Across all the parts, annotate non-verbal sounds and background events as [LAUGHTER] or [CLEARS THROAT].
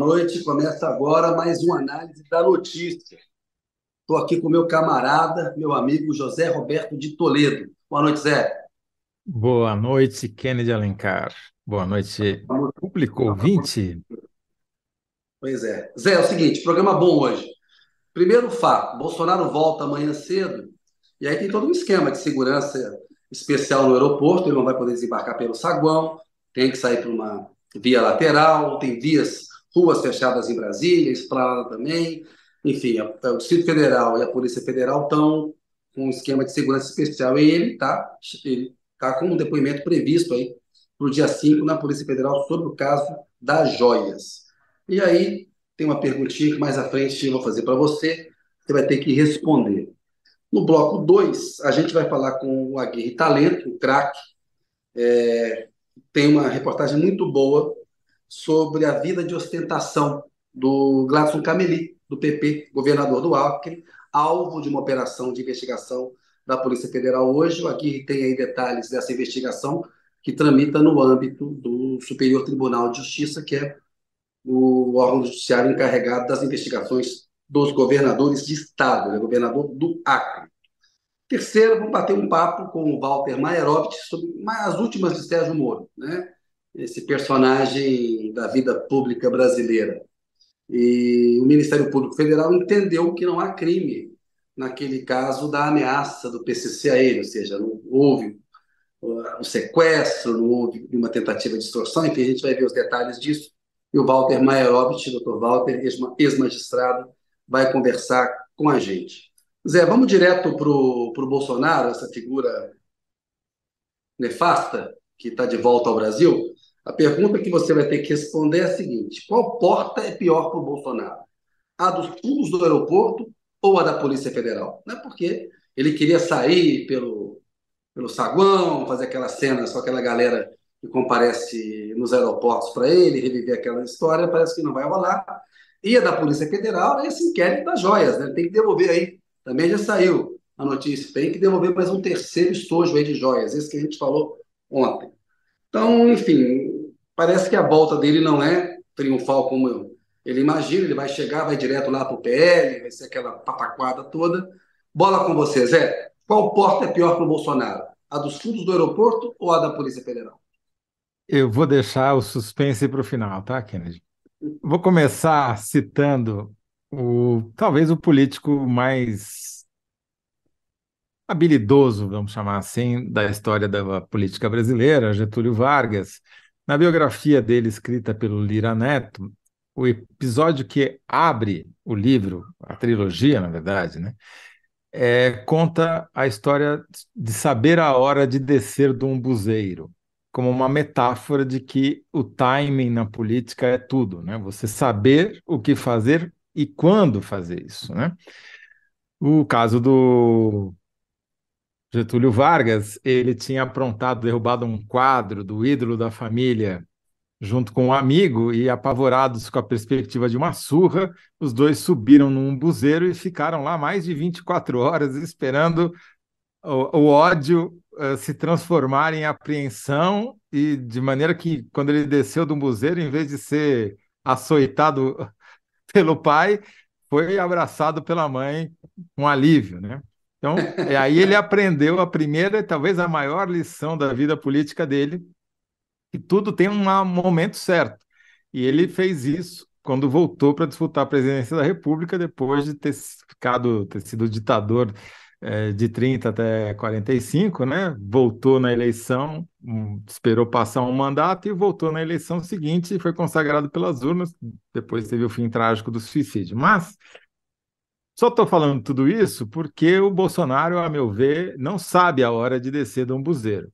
noite. Começa agora mais uma análise da notícia. Estou aqui com meu camarada, meu amigo José Roberto de Toledo. Boa noite, Zé. Boa noite, Kennedy Alencar. Boa noite, público ouvinte. Pois é. Zé, é o seguinte, programa bom hoje. Primeiro fato, Bolsonaro volta amanhã cedo, e aí tem todo um esquema de segurança especial no aeroporto, ele não vai poder desembarcar pelo saguão, tem que sair por uma via lateral, tem vias, ruas fechadas em Brasília, Esplanada também. Enfim, a, o Distrito Federal e a Polícia Federal estão com um esquema de segurança especial e ele está ele tá com um depoimento previsto aí para o dia 5 na Polícia Federal sobre o caso das joias. E aí tem uma perguntinha que mais à frente eu vou fazer para você, você vai ter que responder. No bloco 2, a gente vai falar com o Aguirre Talento, o craque, é, tem uma reportagem muito boa sobre a vida de ostentação do Gladson Cameli, do PP, governador do Acre, alvo de uma operação de investigação da Polícia Federal hoje. Aqui tem aí detalhes dessa investigação que tramita no âmbito do Superior Tribunal de Justiça, que é o órgão judiciário encarregado das investigações dos governadores de estado, né? governador do Acre. Terceiro, vamos bater um papo com o Walter Maierovitch sobre as últimas de Sérgio Moro, né? Esse personagem da vida pública brasileira. E o Ministério Público Federal entendeu que não há crime naquele caso da ameaça do PCC a ele, ou seja, não houve um sequestro, não houve uma tentativa de extorsão, enfim, a gente vai ver os detalhes disso. E o Walter Maierovitch, doutor Walter, ex-magistrado, vai conversar com a gente. Zé, vamos direto para o Bolsonaro, essa figura nefasta que está de volta ao Brasil. A pergunta que você vai ter que responder é a seguinte: qual porta é pior para o Bolsonaro? A dos fundos do aeroporto ou a da Polícia Federal? Não é porque ele queria sair pelo, pelo saguão, fazer aquela cena com aquela galera que comparece nos aeroportos para ele, reviver aquela história, parece que não vai rolar. E a da Polícia Federal é esse inquérito das joias, né? Tem que devolver aí também já saiu a notícia, tem que devolver mais um terceiro estojo aí de joias, esse que a gente falou ontem. Então, enfim, parece que a volta dele não é triunfal como ele imagina, ele vai chegar, vai direto lá para o PL, vai ser aquela pataquada toda. Bola com você, Zé. Qual porta é pior para o Bolsonaro? A dos fundos do aeroporto ou a da Polícia Federal? Eu vou deixar o suspense para o final, tá, Kennedy? Vou começar citando o, talvez o político mais habilidoso, vamos chamar assim, da história da política brasileira, Getúlio Vargas. Na biografia dele, escrita pelo Lira Neto, o episódio que abre o livro, a trilogia, na verdade, né, é, conta a história de saber a hora de descer de um buzeiro, como uma metáfora de que o timing na política é tudo, né? Você saber o que fazer e quando fazer isso, né? O caso do Getúlio Vargas, ele tinha aprontado, derrubado um quadro do ídolo da família junto com um amigo e apavorados com a perspectiva de uma surra, os dois subiram num buzeiro e ficaram lá mais de 24 horas esperando o, o ódio uh, se transformar em apreensão e de maneira que quando ele desceu do buzeiro, em vez de ser açoitado [LAUGHS] pelo pai, foi abraçado pela mãe com alívio, né? Então, é, aí ele aprendeu a primeira, talvez a maior lição da vida política dele, que tudo tem um momento certo. E ele fez isso quando voltou para disputar a presidência da República, depois de ter ficado, ter sido ditador é, de 30 até 45, né? Voltou na eleição, esperou passar um mandato e voltou na eleição seguinte e foi consagrado pelas urnas. Depois teve o fim trágico do suicídio. Mas só estou falando tudo isso porque o Bolsonaro, a meu ver, não sabe a hora de descer de um buzeiro.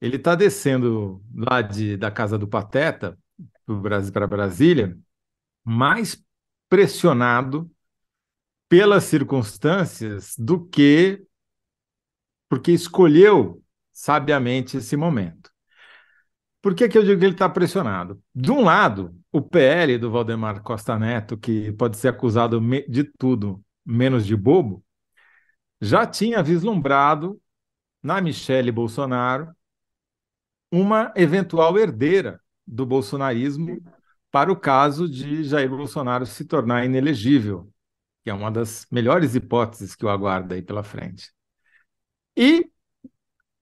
Ele está descendo lá de, da casa do Pateta para Brasília, mais pressionado pelas circunstâncias do que porque escolheu sabiamente esse momento. Por que, que eu digo que ele está pressionado? De um lado, o PL do Valdemar Costa Neto, que pode ser acusado de tudo menos de bobo, já tinha vislumbrado na Michele Bolsonaro uma eventual herdeira do bolsonarismo para o caso de Jair Bolsonaro se tornar inelegível, que é uma das melhores hipóteses que o aguarda aí pela frente. E,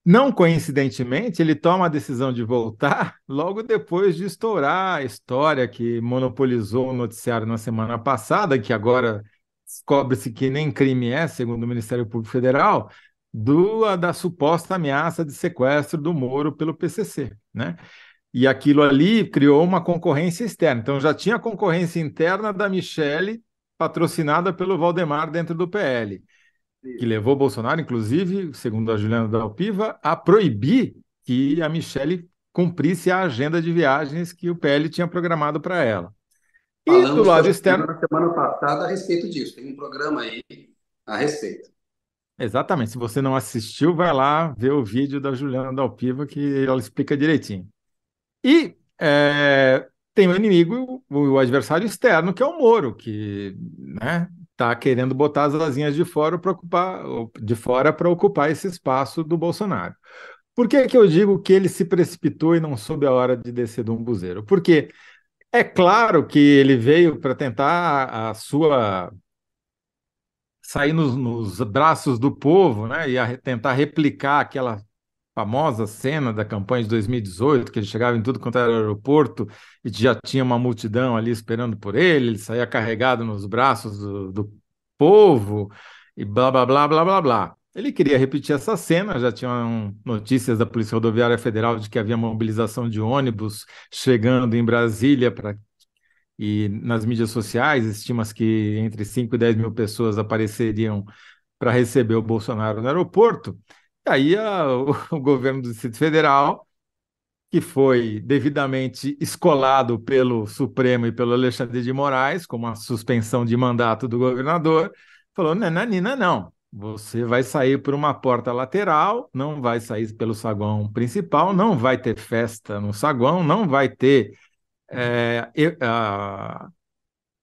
não coincidentemente, ele toma a decisão de voltar [LAUGHS] logo depois de estourar a história que monopolizou o noticiário na semana passada, que agora descobre-se que nem crime é, segundo o Ministério Público Federal, do, da suposta ameaça de sequestro do Moro pelo PCC, né? E aquilo ali criou uma concorrência externa. Então já tinha concorrência interna da Michele, patrocinada pelo Valdemar dentro do PL, que levou Bolsonaro, inclusive, segundo a Juliana Dalpiva, a proibir que a Michele cumprisse a agenda de viagens que o PL tinha programado para ela. E Falamos do lado externo. Na semana passada a respeito disso, tem um programa aí a respeito. Exatamente. Se você não assistiu, vai lá ver o vídeo da Juliana Dalpiva que ela explica direitinho. E é, tem o inimigo, o, adversário externo, que é o Moro, que né, está querendo botar as asinhas de fora para ocupar, de fora para ocupar esse espaço do Bolsonaro. Por que, que eu digo que ele se precipitou e não soube a hora de descer do umbuzeiro? Porque é claro que ele veio para tentar a sua sair nos, nos, braços do povo, né, e a, tentar replicar aquela famosa cena da campanha de 2018, que ele chegava em tudo quanto era aeroporto e já tinha uma multidão ali esperando por ele, ele saía carregado nos braços do, do povo e blá, blá, blá, blá, blá, blá. Ele queria repetir essa cena, já tinham notícias da Polícia Rodoviária Federal de que havia mobilização de ônibus chegando em Brasília para e nas mídias sociais estima-se que entre 5 e 10 mil pessoas apareceriam para receber o Bolsonaro no aeroporto. E aí a, o, [LAUGHS] o governo do Distrito Federal, que foi devidamente escolado pelo Supremo e pelo Alexandre de Moraes, com uma suspensão de mandato do governador, falou: Nananina, não. Você vai sair por uma porta lateral, não vai sair pelo saguão principal, não vai ter festa no saguão, não vai ter é,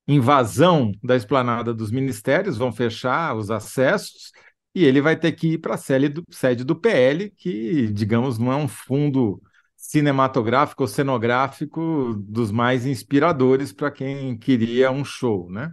invasão da esplanada dos ministérios, vão fechar os acessos e ele vai ter que ir para a sede do PL, que, digamos, não é um fundo cinematográfico ou cenográfico dos mais inspiradores para quem queria um show, né?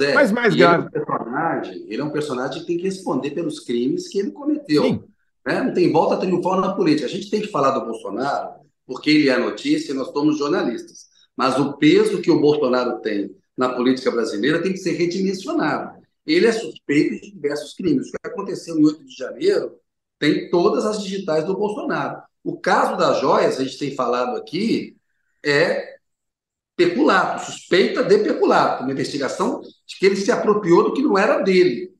Zé, Mas mais grave. Ele é, um personagem, ele é um personagem que tem que responder pelos crimes que ele cometeu. Sim. Né? Não tem volta triunfal na política. A gente tem que falar do Bolsonaro porque ele é notícia e nós somos jornalistas. Mas o peso que o Bolsonaro tem na política brasileira tem que ser redimensionado. Ele é suspeito de diversos crimes. O que aconteceu em 8 de janeiro tem todas as digitais do Bolsonaro. O caso das joias, a gente tem falado aqui, é peculato, suspeita de peculato, uma investigação de que ele se apropriou do que não era dele,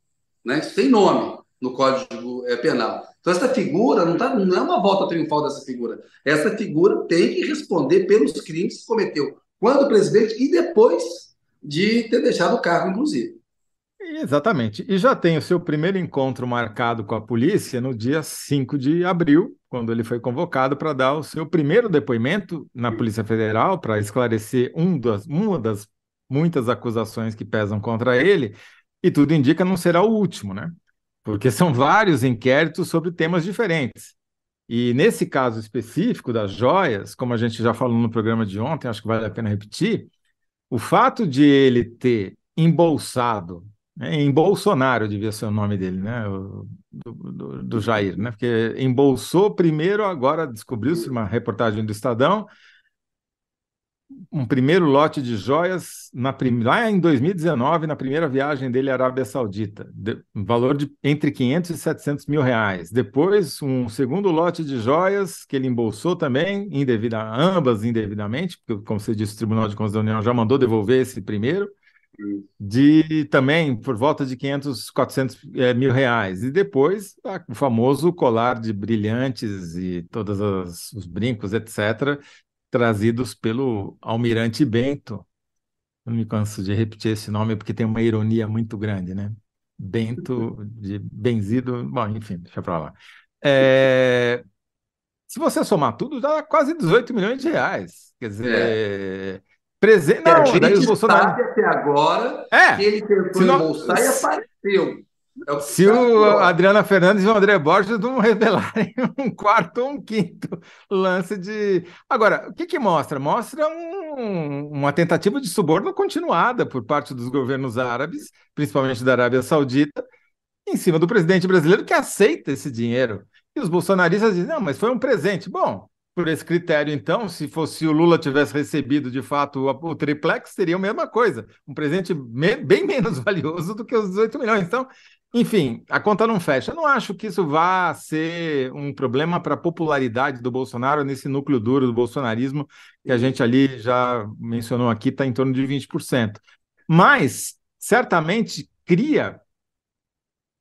né? sem nome no Código é, Penal. Então, essa figura não, tá, não é uma volta triunfal dessa figura. Essa figura tem que responder pelos crimes que cometeu quando presidente e depois de ter deixado o cargo, inclusive. Exatamente. E já tem o seu primeiro encontro marcado com a polícia no dia 5 de abril, quando ele foi convocado para dar o seu primeiro depoimento na Polícia Federal para esclarecer um das, uma das muitas acusações que pesam contra ele, e tudo indica não será o último, né? Porque são vários inquéritos sobre temas diferentes. E nesse caso específico das joias, como a gente já falou no programa de ontem, acho que vale a pena repetir, o fato de ele ter embolsado em Bolsonaro devia ser o nome dele, né? O, do, do, do, Jair, né? Porque embolsou primeiro, agora descobriu-se uma reportagem do Estadão, um primeiro lote de joias na prim... lá em 2019, na primeira viagem dele à Arábia Saudita, de... valor de entre 500 e 700 mil reais. Depois, um segundo lote de joias que ele embolsou também, indevida... ambas indevidamente, porque, como você disse, o Tribunal de Contas da União já mandou devolver esse primeiro de também por volta de 500, 400 é, mil reais. E depois o famoso colar de brilhantes e todos os brincos, etc., trazidos pelo Almirante Bento. Não me canso de repetir esse nome porque tem uma ironia muito grande, né? Bento, de benzido, bom, enfim, deixa para lá. É... Se você somar tudo, dá quase 18 milhões de reais. Quer dizer, é. Presente. Não, a gente Bolsonaro. sabe até agora é, que ele tentou não... embolsar e apareceu. É o Se o Adriana Fernandes e o André Borges não [LAUGHS] revelarem um quarto ou um quinto lance de. Agora, o que, que mostra? Mostra um, uma tentativa de suborno continuada por parte dos governos árabes, principalmente da Arábia Saudita, em cima do presidente brasileiro que aceita esse dinheiro. E os bolsonaristas dizem: não, mas foi um presente. Bom, por esse critério, então, se fosse o Lula tivesse recebido de fato o, triplex, seria a mesma coisa, um presente me, bem [LAUGHS] menos valioso do que os 18 milhões. Então, enfim, a conta não fecha. Eu não acho que isso vá ser um problema para a popularidade do Bolsonaro nesse núcleo duro do bolsonarismo, que a gente ali já mencionou aqui, está em torno de 20%. Mas, certamente, cria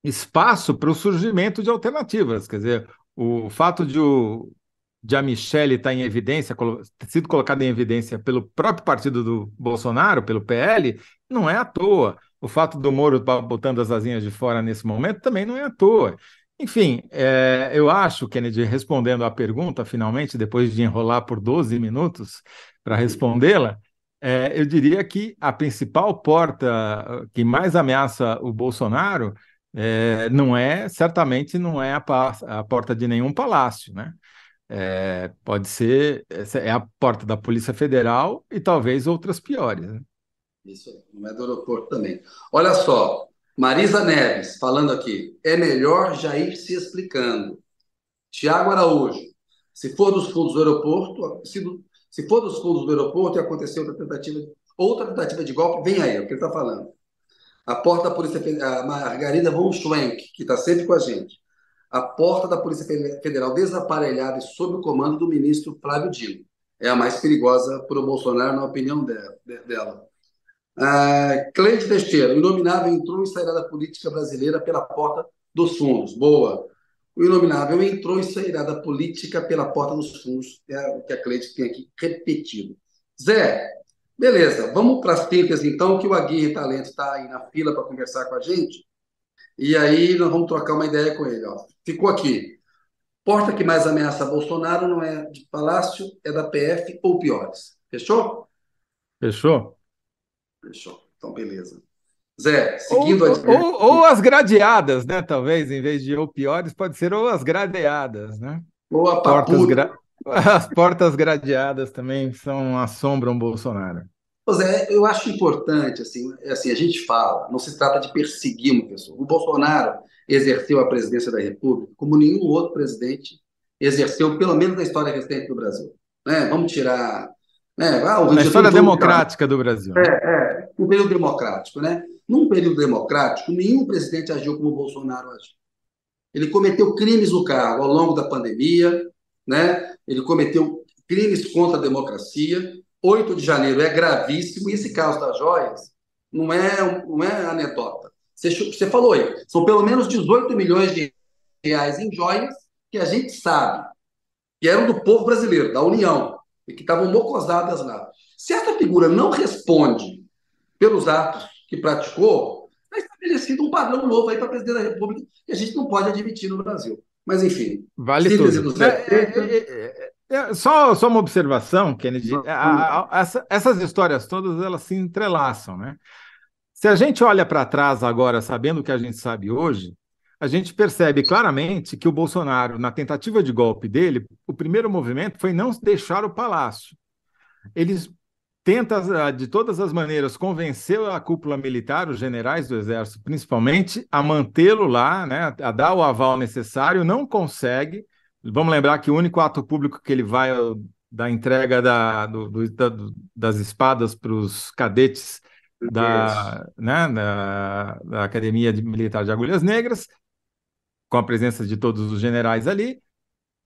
espaço para o surgimento de alternativas. Quer dizer, o fato de o, de a Michelle estar tá em evidência, sido colocada em evidência pelo próprio partido do Bolsonaro, pelo PL, não é à toa. O fato do Moro botando as asinhas de fora nesse momento também não é à toa. Enfim, é, eu acho, Kennedy, respondendo à pergunta, finalmente, depois de enrolar por 12 minutos para respondê-la, é, eu diria que a principal porta que mais ameaça o Bolsonaro é, não é, certamente, não é a, a porta de nenhum palácio, né? É, pode ser, é a porta da Polícia Federal e talvez outras piores. Né? Isso não é do aeroporto também. Olha só, Marisa Neves falando aqui, é melhor já ir se explicando. Tiago Araújo, se for dos fundos do aeroporto, se, se for dos fundos do aeroporto e acontecer outra tentativa, outra tentativa de golpe, vem aí, é o que ele está falando. A porta da Polícia Federal, a Margarida von Schwenk, que está sempre com a gente a porta da Polícia Federal desaparelhada e sob o comando do ministro Flávio Dino. É a mais perigosa para o Bolsonaro, na opinião dela. Uh, Cleide Teixeira, o inominável entrou e sairá da política brasileira pela porta dos fundos. Boa. O inominável entrou e sairá da política pela porta dos fundos. É o que a Cleide tem aqui repetido. Zé, beleza. Vamos para as picas, então, que o Aguirre Talento está aí na fila para conversar com a gente. E aí nós vamos trocar uma ideia com ele. Ó. Ficou aqui. Porta que mais ameaça Bolsonaro não é de Palácio, é da PF ou piores. Fechou? Fechou. Fechou. Então, beleza. Zé, seguindo ou, a... ou, ou, as gradeadas, né? Talvez, em vez de ou piores, pode ser ou as gradeadas, né? Ou a portas gra... [LAUGHS] As portas gradeadas também são assombram Bolsonaro. Zé, eu acho importante, assim, assim, a gente fala, não se trata de perseguir uma pessoa. O Bolsonaro exerceu a presidência da República como nenhum outro presidente exerceu, pelo menos na história recente do Brasil. Né? Vamos tirar. Né? Ah, na história democrática do Brasil. É, é, um período democrático. Né? Num período democrático, nenhum presidente agiu como o Bolsonaro agiu. Ele cometeu crimes no cargo ao longo da pandemia, né? ele cometeu crimes contra a democracia, 8 de janeiro é gravíssimo e esse caso das joias não é, não é anedota. Você, você falou aí, são pelo menos 18 milhões de reais em joias que a gente sabe que eram do povo brasileiro, da União, e que estavam mocosadas lá. Se essa figura não responde pelos atos que praticou, está estabelecido um padrão novo aí para presidente da República que a gente não pode admitir no Brasil. Mas, enfim. Vale tudo. É, é, é, é, só, só uma observação, Kennedy. A, a, essa, essas histórias todas elas se entrelaçam, né? Se a gente olha para trás agora, sabendo o que a gente sabe hoje, a gente percebe claramente que o Bolsonaro, na tentativa de golpe dele, o primeiro movimento foi não deixar o palácio. Eles tenta de todas as maneiras convencer a cúpula militar, os generais do exército principalmente, a mantê-lo lá, né, a dar o aval necessário, não consegue. Vamos lembrar que o único ato público que ele vai da entrega da, do, do, da, das espadas para os cadetes da, né, da, da, Academia de Militar de Agulhas Negras, com a presença de todos os generais ali.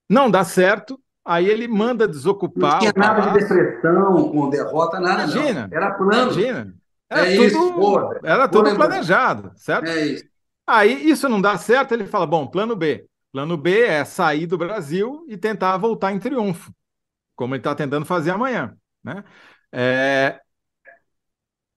Não dá certo, aí ele manda desocupar. Não tinha nada de depressão, com derrota, nada. Imagina. Não. Era plano. Imagina. Era é tudo, isso. Era tudo planejado, certo? É isso. Aí isso não dá certo, ele fala: bom, plano B. Plano B é sair do Brasil e tentar voltar em triunfo, como ele está tentando fazer amanhã. Né? É...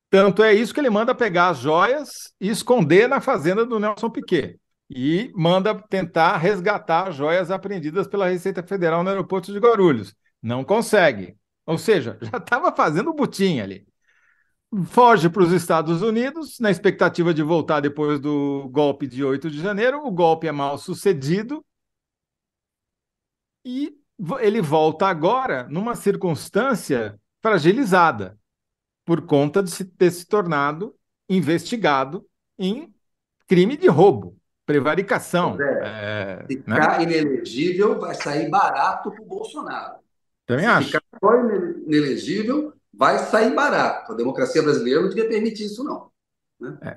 Tanto é isso que ele manda pegar as joias e esconder na fazenda do Nelson Piquet. E manda tentar resgatar as joias apreendidas pela Receita Federal no aeroporto de Guarulhos. Não consegue. Ou seja, já estava fazendo o butim ali. Foge para os Estados Unidos, na expectativa de voltar depois do golpe de 8 de janeiro. O golpe é mal sucedido e ele volta agora numa circunstância fragilizada, por conta de ter se tornado investigado em crime de roubo, prevaricação. É, é, ficar né? inelegível vai sair barato para o Bolsonaro. Também Se acho. Ficar inelegível vai sair barato. A democracia brasileira não devia permitir isso, não. Né? É.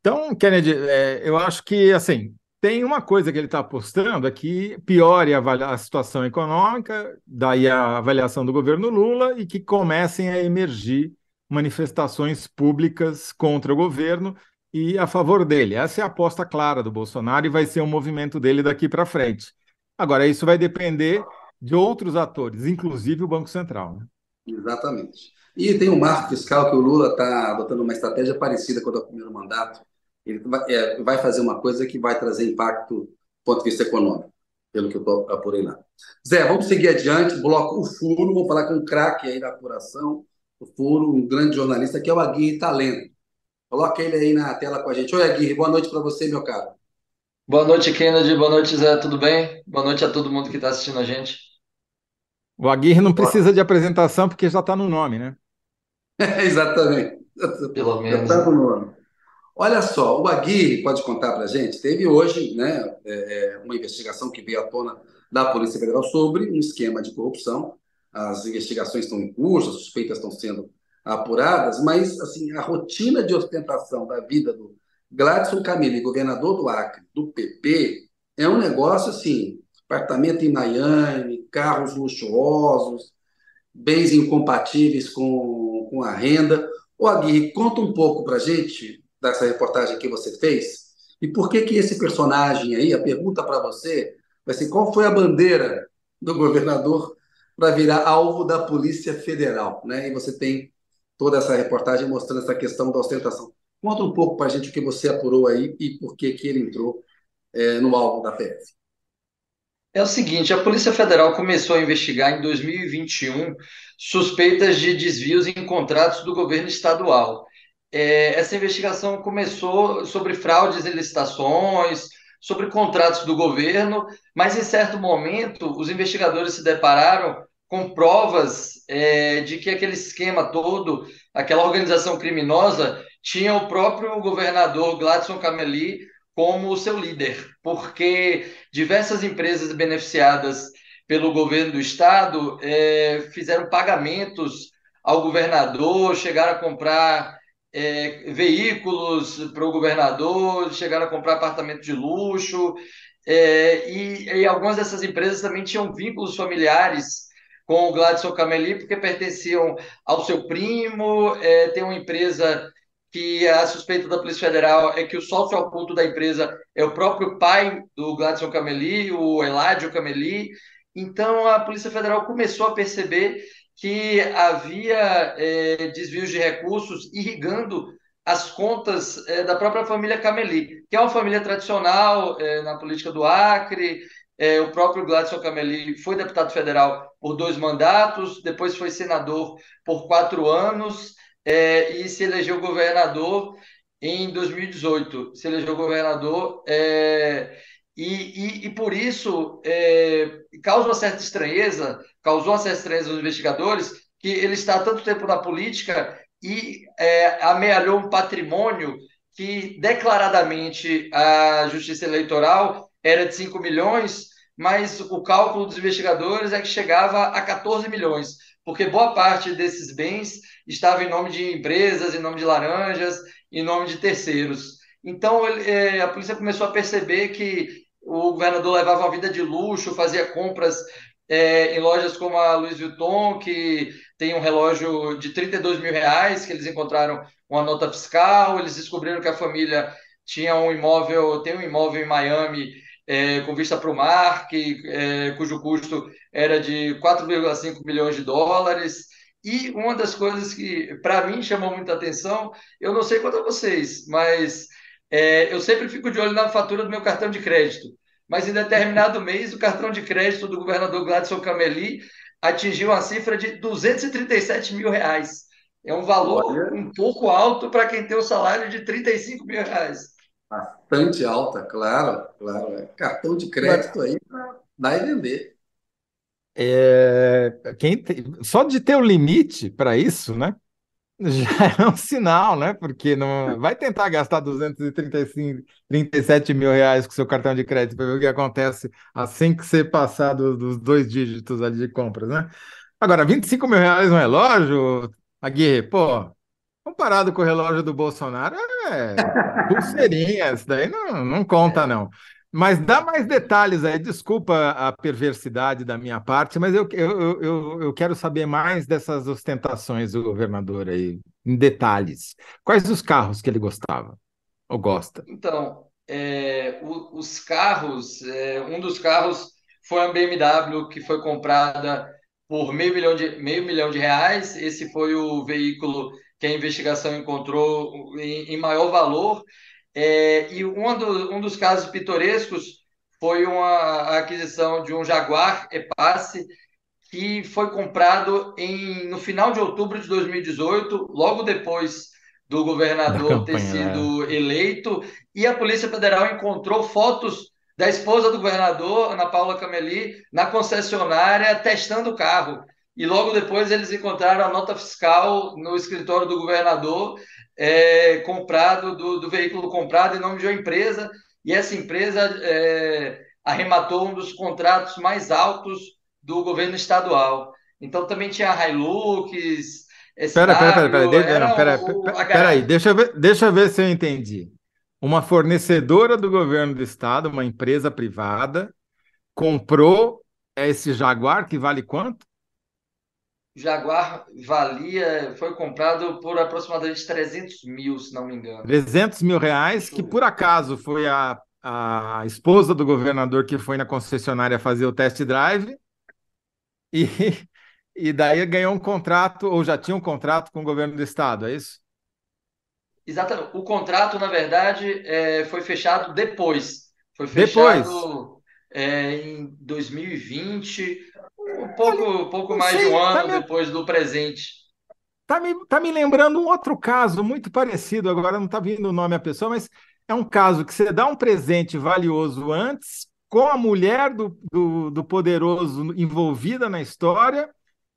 Então, Kennedy, é, eu acho que assim tem uma coisa que ele está apostando é que piore a, a, situação econômica, daí a avaliação do governo Lula, e que comecem a emergir manifestações públicas contra o governo e a favor dele. Essa é a aposta clara do Bolsonaro e vai ser um movimento dele daqui para frente. Agora, isso vai depender de outros atores, inclusive o Banco Central. Né? Exatamente. E tem um marco fiscal que o Lula está adotando uma estratégia parecida com a do primeiro mandato. Ele vai, é, vai fazer uma coisa que vai trazer impacto do ponto de vista econômico, pelo que eu apurei lá. Zé, vamos seguir adiante. Bloco O Furo, vou falar com um craque aí da apuração. O Furo, um grande jornalista, que é o Aguirre Talento. Coloca ele aí na tela com a gente. Oi, Aguirre, boa noite para você, meu caro. Boa noite, Kennedy. Boa noite, Zé. Tudo bem? Boa noite a todo mundo que está assistindo a gente. O Aguirre não precisa de apresentação porque já está no nome, né? É, [LAUGHS] exatamente. Pelo menos. Já está no nome. Olha só, o Aguirre pode contar para a gente, teve hoje né, é, é, uma investigação que veio à tona da Polícia Federal sobre um esquema de corrupção. As investigações estão em curso, as suspeitas estão sendo apuradas, mas assim a rotina de ostentação da vida do Gladson Camille, governador do Acre, do PP, é um negócio assim apartamento em Miami, carros luxuosos, bens incompatíveis com, com a renda. Ô Aguirre, conta um pouco para a gente dessa reportagem que você fez e por que que esse personagem aí, a pergunta para você vai ser qual foi a bandeira do governador para virar alvo da Polícia Federal, né? E você tem toda essa reportagem mostrando essa questão da ostentação. Conta um pouco para a gente o que você apurou aí e por que que ele entrou é, no alvo da PF. É o seguinte, a Polícia Federal começou a investigar em 2021 suspeitas de desvios em contratos do governo estadual. É, essa investigação começou sobre fraudes em licitações, sobre contratos do governo, mas em certo momento os investigadores se depararam com provas é, de que aquele esquema todo, aquela organização criminosa, tinha o próprio governador Gladson Cameli como seu líder, porque diversas empresas beneficiadas pelo governo do estado é, fizeram pagamentos ao governador, chegaram a comprar é, veículos para o governador, chegaram a comprar apartamento de luxo, é, e, e, algumas dessas empresas também tinham vínculos familiares com o Gladson Cameli, porque pertenciam ao seu primo, é, tem uma empresa que a suspeita da Polícia Federal é que o sócio oculto da empresa é o próprio pai do Gladson Cameli, o Eládio Cameli. Então, a Polícia Federal começou a perceber que havia é, desvios de recursos irrigando as contas é, da própria família Cameli, que é uma família tradicional é, na política do Acre. É, o próprio Gladson Cameli foi deputado federal por dois mandatos, depois foi senador por quatro anos é, e se elegeu governador em 2018. Se elegeu governador é, e, e, e, por isso é, causa uma certa estranheza, causou uma certa estranheza nos investigadores, que ele está há tanto tempo na política e é, amealhou um patrimônio que declaradamente a justiça eleitoral era de 5 milhões, mas o cálculo dos investigadores é que chegava a 14 milhões porque boa parte desses bens estava em nome de empresas, em nome de laranjas, em nome de terceiros. Então, ele, é, a polícia começou a perceber que o governador levava uma vida de luxo, fazia compras é, em lojas como a Louis Vuitton, que tem um relógio de 32 mil reais, que eles encontraram uma nota fiscal, eles descobriram que a família tinha um imóvel, tem um imóvel em Miami é, com vista para o mar, que, é, cujo custo era de 4,5 milhões de dólares. E uma das coisas que, para mim, chamou muita atenção, eu não sei quanto a vocês, mas é, eu sempre fico de olho na fatura do meu cartão de crédito. Mas em determinado mês, o cartão de crédito do governador Gladson Cameli atingiu uma cifra de 237 mil reais. É um valor Olha, um pouco alto para quem tem o um salário de 35 mil reais. Bastante alta, claro, claro. É. Cartão de crédito aí para dar e vender. É, quem tem, só de ter o limite para isso, né? [LAUGHS] Já é um sinal, né? Porque não vai tentar gastar 235, 37 mil reais com seu cartão de crédito para ver o que acontece assim que você passar dos, dois dígitos ali de compras, né? Agora, 25 mil reais no relógio, Aguirre, pô, comparado com o relógio do Bolsonaro, é pulseirinha, isso daí não, não conta, não. Mas dá mais detalhes aí, desculpa a perversidade da minha parte, mas eu, eu, eu, eu quero saber mais dessas ostentações do governador aí, em detalhes. Quais os carros que ele gostava ou gosta? Então, é, o, os carros, é, um dos carros foi a BMW que foi comprada por meio milhão de, meio milhão de reais. Esse foi o veículo que a investigação encontrou em, em maior valor. É, e um, do, um dos casos pitorescos foi uma aquisição de um Jaguar E-Pace que foi comprado em, no final de outubro de 2018, logo depois do governador ter sido é. eleito, e a Polícia Federal encontrou fotos da esposa do governador, Ana Paula Cameli, na concessionária testando o carro. E logo depois eles encontraram a nota fiscal no escritório do governador, é, comprado do, do, veículo comprado em nome de uma empresa, e essa empresa é, arrematou um dos contratos mais altos do governo estadual. Então também tinha a Hilux. Espera, espera, espera, espera, aí, deixa eu, ver, deixa eu ver se eu entendi. Uma fornecedora do governo do estado, uma empresa privada, comprou esse Jaguar que vale quanto? Jaguar valia, foi comprado por aproximadamente 300 mil, se não me engano. 300 mil reais, que por acaso foi a, a esposa do governador que foi na concessionária fazer o test drive e, [LAUGHS] e daí ganhou um contrato, ou já tinha um contrato com o governo do estado, é isso? Exatamente. O contrato, na verdade, é, foi fechado depois. Foi fechado depois. É, em 2020, um pouco, pouco mais sei, de um ano tá me... depois do presente. Tá me, tá me lembrando um outro caso muito parecido, agora não está vindo o nome a pessoa, mas é um caso que você dá um presente valioso antes, com a mulher do, do, do poderoso envolvida na história,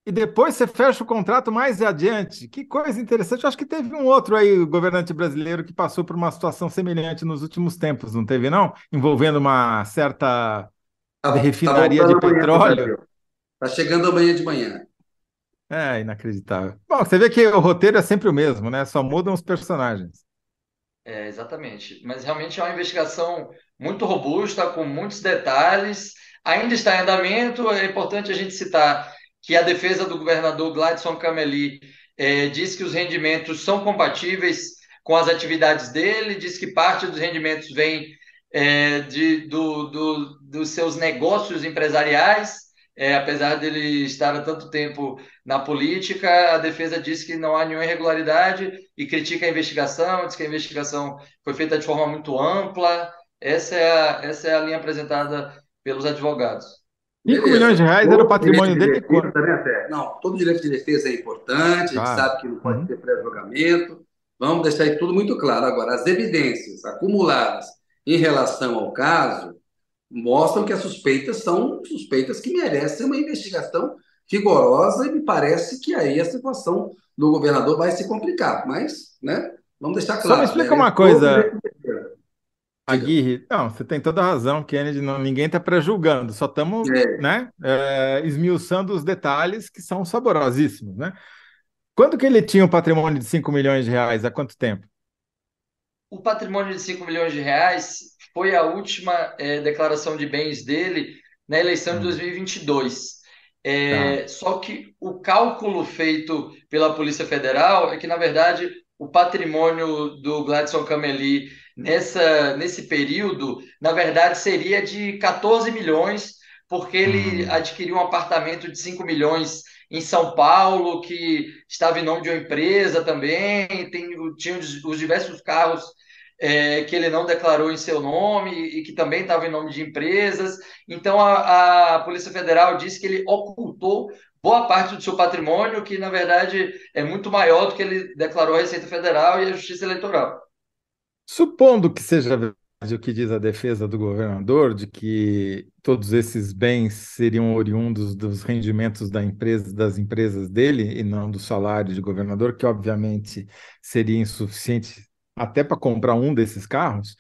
e depois você fecha o contrato mais adiante. Que coisa interessante. Eu acho que teve um outro aí, governante brasileiro, que passou por uma situação semelhante nos últimos tempos, não teve, não? Envolvendo uma certa tá, refinaria tá de petróleo. Está chegando amanhã de manhã. É inacreditável. Bom, você vê que o roteiro é sempre o mesmo, né? Só mudam os personagens. É, exatamente. Mas realmente é uma investigação muito robusta, com muitos detalhes. Ainda está em andamento. É importante a gente citar que a defesa do governador Gladson Cameli é, diz que os rendimentos são compatíveis com as atividades dele, diz que parte dos rendimentos vem é, de, do, do, dos seus negócios empresariais é, apesar dele estar há tanto tempo na política, a defesa diz que não há nenhuma irregularidade e critica a investigação, diz que a investigação foi feita de forma muito ampla. Essa é a, essa é a linha apresentada pelos advogados. 5 milhões de reais todo era o patrimônio dele de quanto? Né, não, todo direito de defesa é importante, a gente sabe que não pode uhum. ter pré-julgamento. Vamos deixar aí tudo muito claro. Agora, as evidências acumuladas em relação ao caso mostram que as suspeitas são suspeitas que merecem uma investigação rigorosa e me parece que aí a situação do governador vai se complicar. Mas, né, vamos deixar claro. Só me explica né, uma coisa, Aguirre. Não, você tem toda a razão, Kennedy. Não, ninguém está prejulgando, só estamos é. né, é, esmiuçando os detalhes que são saborosíssimos. Né? Quando que ele tinha um patrimônio de 5 milhões de reais? Há quanto tempo? O patrimônio de 5 milhões de reais foi a última é, declaração de bens dele na eleição de 2022. Hum. É, tá. Só que o cálculo feito pela Polícia Federal é que, na verdade, o patrimônio do Gladson Cameli nessa, nesse período, na verdade, seria de 14 milhões, porque ele hum. adquiriu um apartamento de 5 milhões em São Paulo, que estava em nome de uma empresa também, tem, tinha os, os diversos carros é, que ele não declarou em seu nome e que também estava em nome de empresas. Então, a, a Polícia Federal disse que ele ocultou boa parte do seu patrimônio, que na verdade é muito maior do que ele declarou à Receita Federal e à Justiça Eleitoral. Supondo que seja verdade o que diz a defesa do governador, de que todos esses bens seriam oriundos dos rendimentos da empresa, das empresas dele e não do salário de governador, que obviamente seria insuficiente até para comprar um desses carros.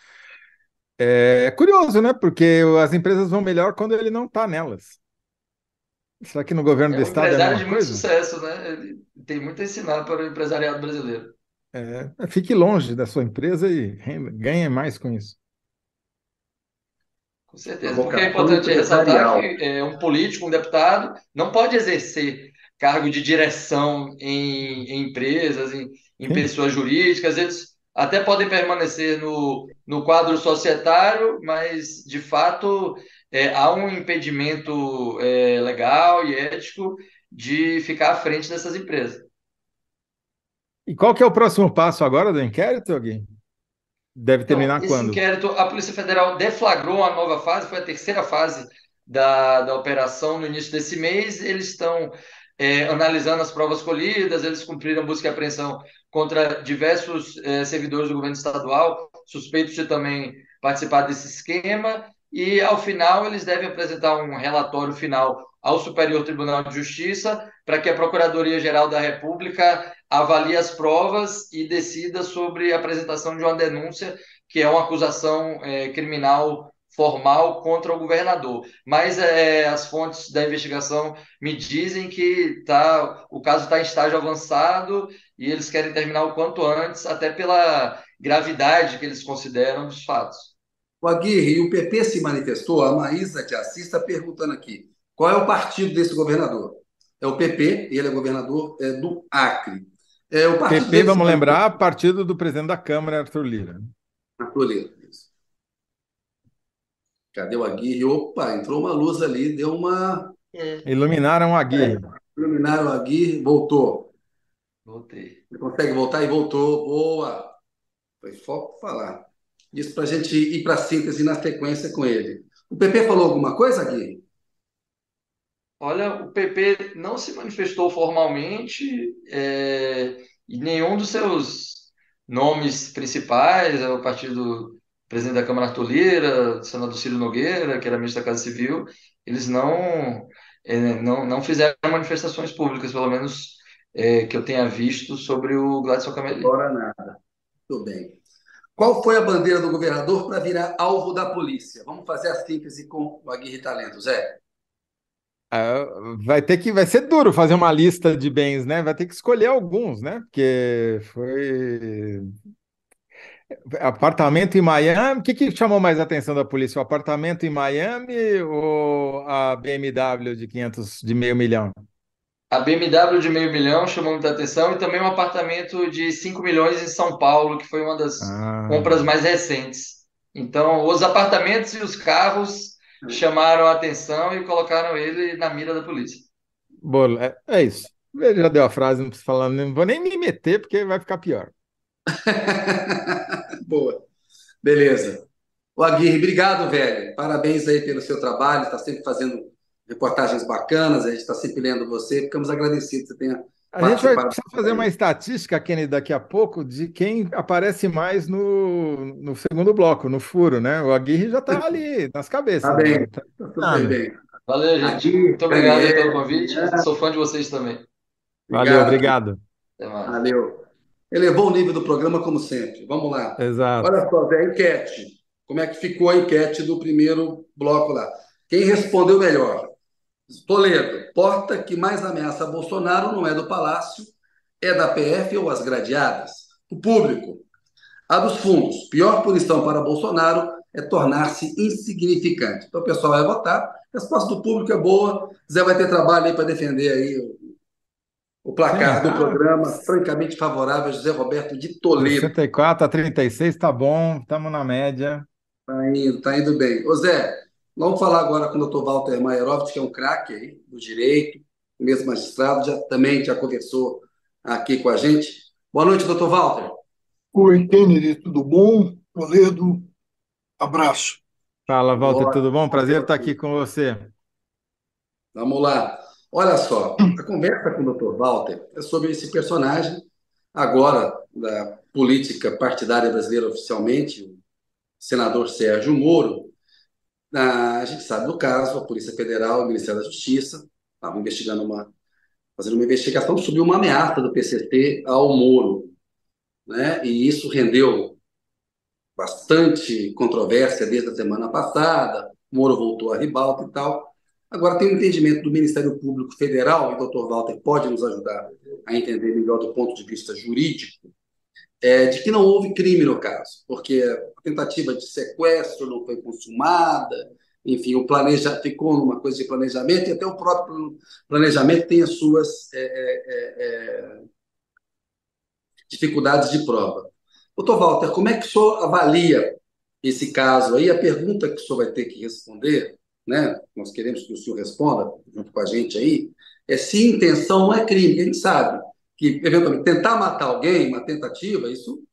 É curioso, né? Porque as empresas vão melhor quando ele não está nelas. Será que no governo É do um estado é empresário mesma de muito coisa? sucesso, né? Ele tem muito a ensinar para o empresariado brasileiro. É, fique longe da sua empresa e ganhe mais com isso. Com certeza, porque é importante ressaltar que é, um político, um deputado, não pode exercer cargo de direção em, em empresas, em, em pessoas jurídicas. Eles até podem permanecer no, no quadro societário, mas, de fato, é, há um impedimento é, legal e ético de ficar à frente dessas empresas. E qual que é o próximo passo agora do inquérito, Gui? Deve Então, terminar esse quando? inquérito, a Polícia Federal deflagrou uma nova fase, foi a terceira fase da, da operação no início desse mês. Eles estão é, analisando as provas colhidas, eles cumpriram busca e apreensão contra diversos é, servidores do governo estadual, suspeitos de também participar desse esquema, e ao final eles devem apresentar um relatório final ao Superior Tribunal de Justiça para que a Procuradoria-Geral da República avalie as provas e decida sobre a apresentação de uma denúncia, que é uma acusação é, criminal formal contra o governador. Mas é, as fontes da investigação me dizem que tá, o caso está em estágio avançado e eles querem terminar o quanto antes, até pela gravidade que eles consideram dos fatos. O Aguirre, e o PP se manifestou, a Maísa de Assis está perguntando aqui, qual é o partido desse governador? É o PP, ele é governador é, do Acre. É, o partido PP, dele se vamos lembrar, partido do presidente da Câmara, Arthur Lira. Arthur Lira, isso. Cadê o Aguirre? Opa, entrou uma luz ali, deu uma. Iluminaram a Gui. Iluminaram o Aguirre, voltou. Voltei. Ele consegue voltar e voltou. Boa! Foi foco falar. Isso para a gente ir para a síntese na sequência com ele. O PP falou alguma coisa, Aguirre? Olha, o PP não se manifestou formalmente, é, e nenhum dos seus nomes principais, é o partido do presidente da Câmara Arthur Lira, senador Ciro Nogueira, que era ministro da Casa Civil, eles não, é, não, não fizeram manifestações públicas, pelo menos é, que eu tenha visto, sobre o Gladson Camelli. Agora nada. Tudo bem. Qual foi a bandeira do governador para virar alvo da polícia? Vamos fazer a síntese com o Aguirre Talento, Zé. Ah, vai ter que, vai ser duro fazer uma lista de bens, né? Vai ter que escolher alguns, né? Porque foi apartamento em Miami. O que que chamou mais a atenção da polícia? O apartamento em Miami ou a BMW de 500, de meio milhão? A BMW de meio milhão chamou muita atenção e também um apartamento de 5 milhões em São Paulo, que foi uma das Ah, compras mais recentes. Então, os apartamentos e os carros chamaram a atenção e colocaram ele na mira da polícia. bolo, é, é isso. Ele já deu a frase, não preciso falar, não vou nem me meter porque vai ficar pior. [LAUGHS] Boa. Beleza. O Aguirre, obrigado, velho. Parabéns aí pelo seu trabalho. Está sempre fazendo reportagens bacanas. A gente está sempre lendo você. Ficamos agradecidos que você tenha A gente vai participado. precisar fazer uma estatística, Kenny, daqui a pouco, de quem aparece mais no, no segundo bloco, no furo, né? O Aguirre já está ali nas cabeças. Tá bem. né? Tá- Tá bem. Valeu, gente. Aguirre, Muito obrigado pelo Daniel, convite. Sou fã de vocês também. Valeu, obrigado. Mais. Valeu. Elevou o nível do programa, como sempre. Vamos lá. Exato. Olha só, Zé, enquete. Como é que ficou a enquete do primeiro bloco lá? Quem respondeu melhor? Toledo, porta que mais ameaça Bolsonaro não é do Palácio, é da PF ou as gradeadas? O público. A dos fundos, pior punição para Bolsonaro é tornar-se insignificante. Então o pessoal vai votar. A resposta do público é boa. Zé vai ter trabalho aí para defender aí o, o placar Sim. do programa, francamente favorável, José Roberto de Toledo. 64 a 36, tá bom, estamos na média. Tá indo, tá indo bem. Ô Zé, vamos falar agora com o doutor Walter Maierovitch, que é um craque aí do direito, mesmo magistrado, já, também já conversou aqui com a gente. Boa noite, doutor Walter. Oi, Kennedy, tudo bom? Toledo, abraço. Fala, Walter, Boa. tudo bom? Prazer estar aqui com você. Vamos lá. Olha só, a conversa com o Dr. Walter é sobre esse personagem, agora da política partidária brasileira oficialmente, o senador Sérgio Moro. A gente sabe do caso, a Polícia Federal o Ministério da Justiça estavam investigando uma, fazendo uma investigação sobre uma ameaça do PCT ao Moro. Né? E isso rendeu bastante controvérsia desde a semana passada. Moro voltou a ribalta e tal. Agora, tem um entendimento do Ministério Público Federal, e o doutor Walter pode nos ajudar a entender melhor do ponto de vista jurídico, é, de que não houve crime no caso, porque tentativa de sequestro não foi consumada, enfim, o planeja, ficou numa coisa de planejamento, e até o próprio planejamento tem as suas é, é, é, é dificuldades de prova. Doutor Walter, como é que o senhor avalia esse caso aí? A pergunta que o senhor vai ter que responder né, nós queremos que o senhor responda junto com a gente aí, é se intenção não é crime. A gente sabe que, eventualmente, tentar matar alguém, uma tentativa, isso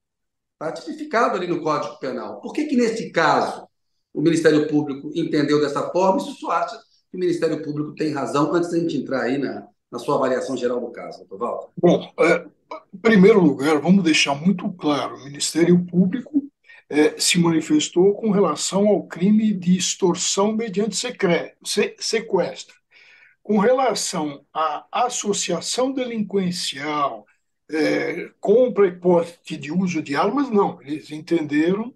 está tipificado ali no Código Penal. Por que, que nesse caso, o Ministério Público entendeu dessa forma? Isso só acha que o Ministério Público tem razão, antes da gente entrar aí na, na sua avaliação geral do caso, doutor Walter? Bom, é, em primeiro lugar, vamos deixar muito claro: o Ministério Público é, se manifestou com relação ao crime de extorsão mediante sequestro. Com relação à associação delinquencial, é, compra e porte de uso de armas, não. Eles entenderam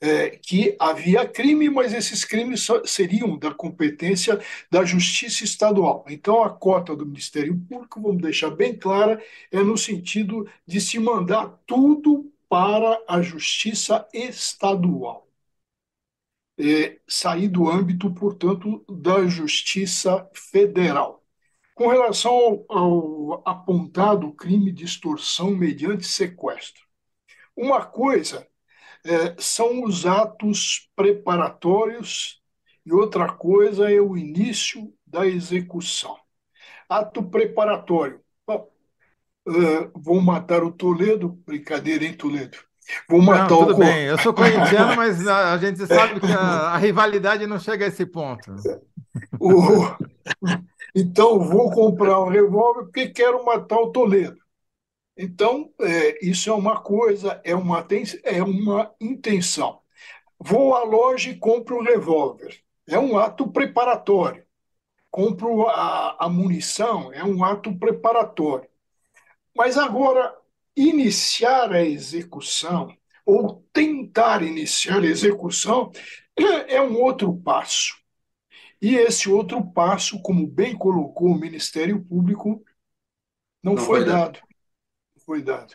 é, que havia crime, mas esses crimes seriam da competência da Justiça Estadual. Então, a cota do Ministério Público, vamos deixar bem clara, é no sentido de se mandar tudo para a justiça estadual. É, sair do âmbito, portanto, da justiça federal. Com relação ao, ao apontado crime de extorsão mediante sequestro, uma coisa é, são os atos preparatórios e outra coisa é o início da execução. Ato preparatório uh, vão matar o Toledo. Brincadeira, hein, Toledo? Vou matar não, tudo o... bem, eu sou corintiano, mas a, gente sabe que a, a, rivalidade não chega a esse ponto. [LAUGHS] O... Então, vou comprar um revólver porque quero matar o Toledo. Então, é, isso é uma coisa, é uma, é uma intenção. Vou à loja e compro um revólver. É um ato preparatório. Compro a, a munição, é um ato preparatório. Mas agora, iniciar a execução, ou tentar iniciar a execução, [CLEARS THROAT] é um outro passo. E esse outro passo, como bem colocou o Ministério Público, não, não foi, foi dado. dado. Foi dado.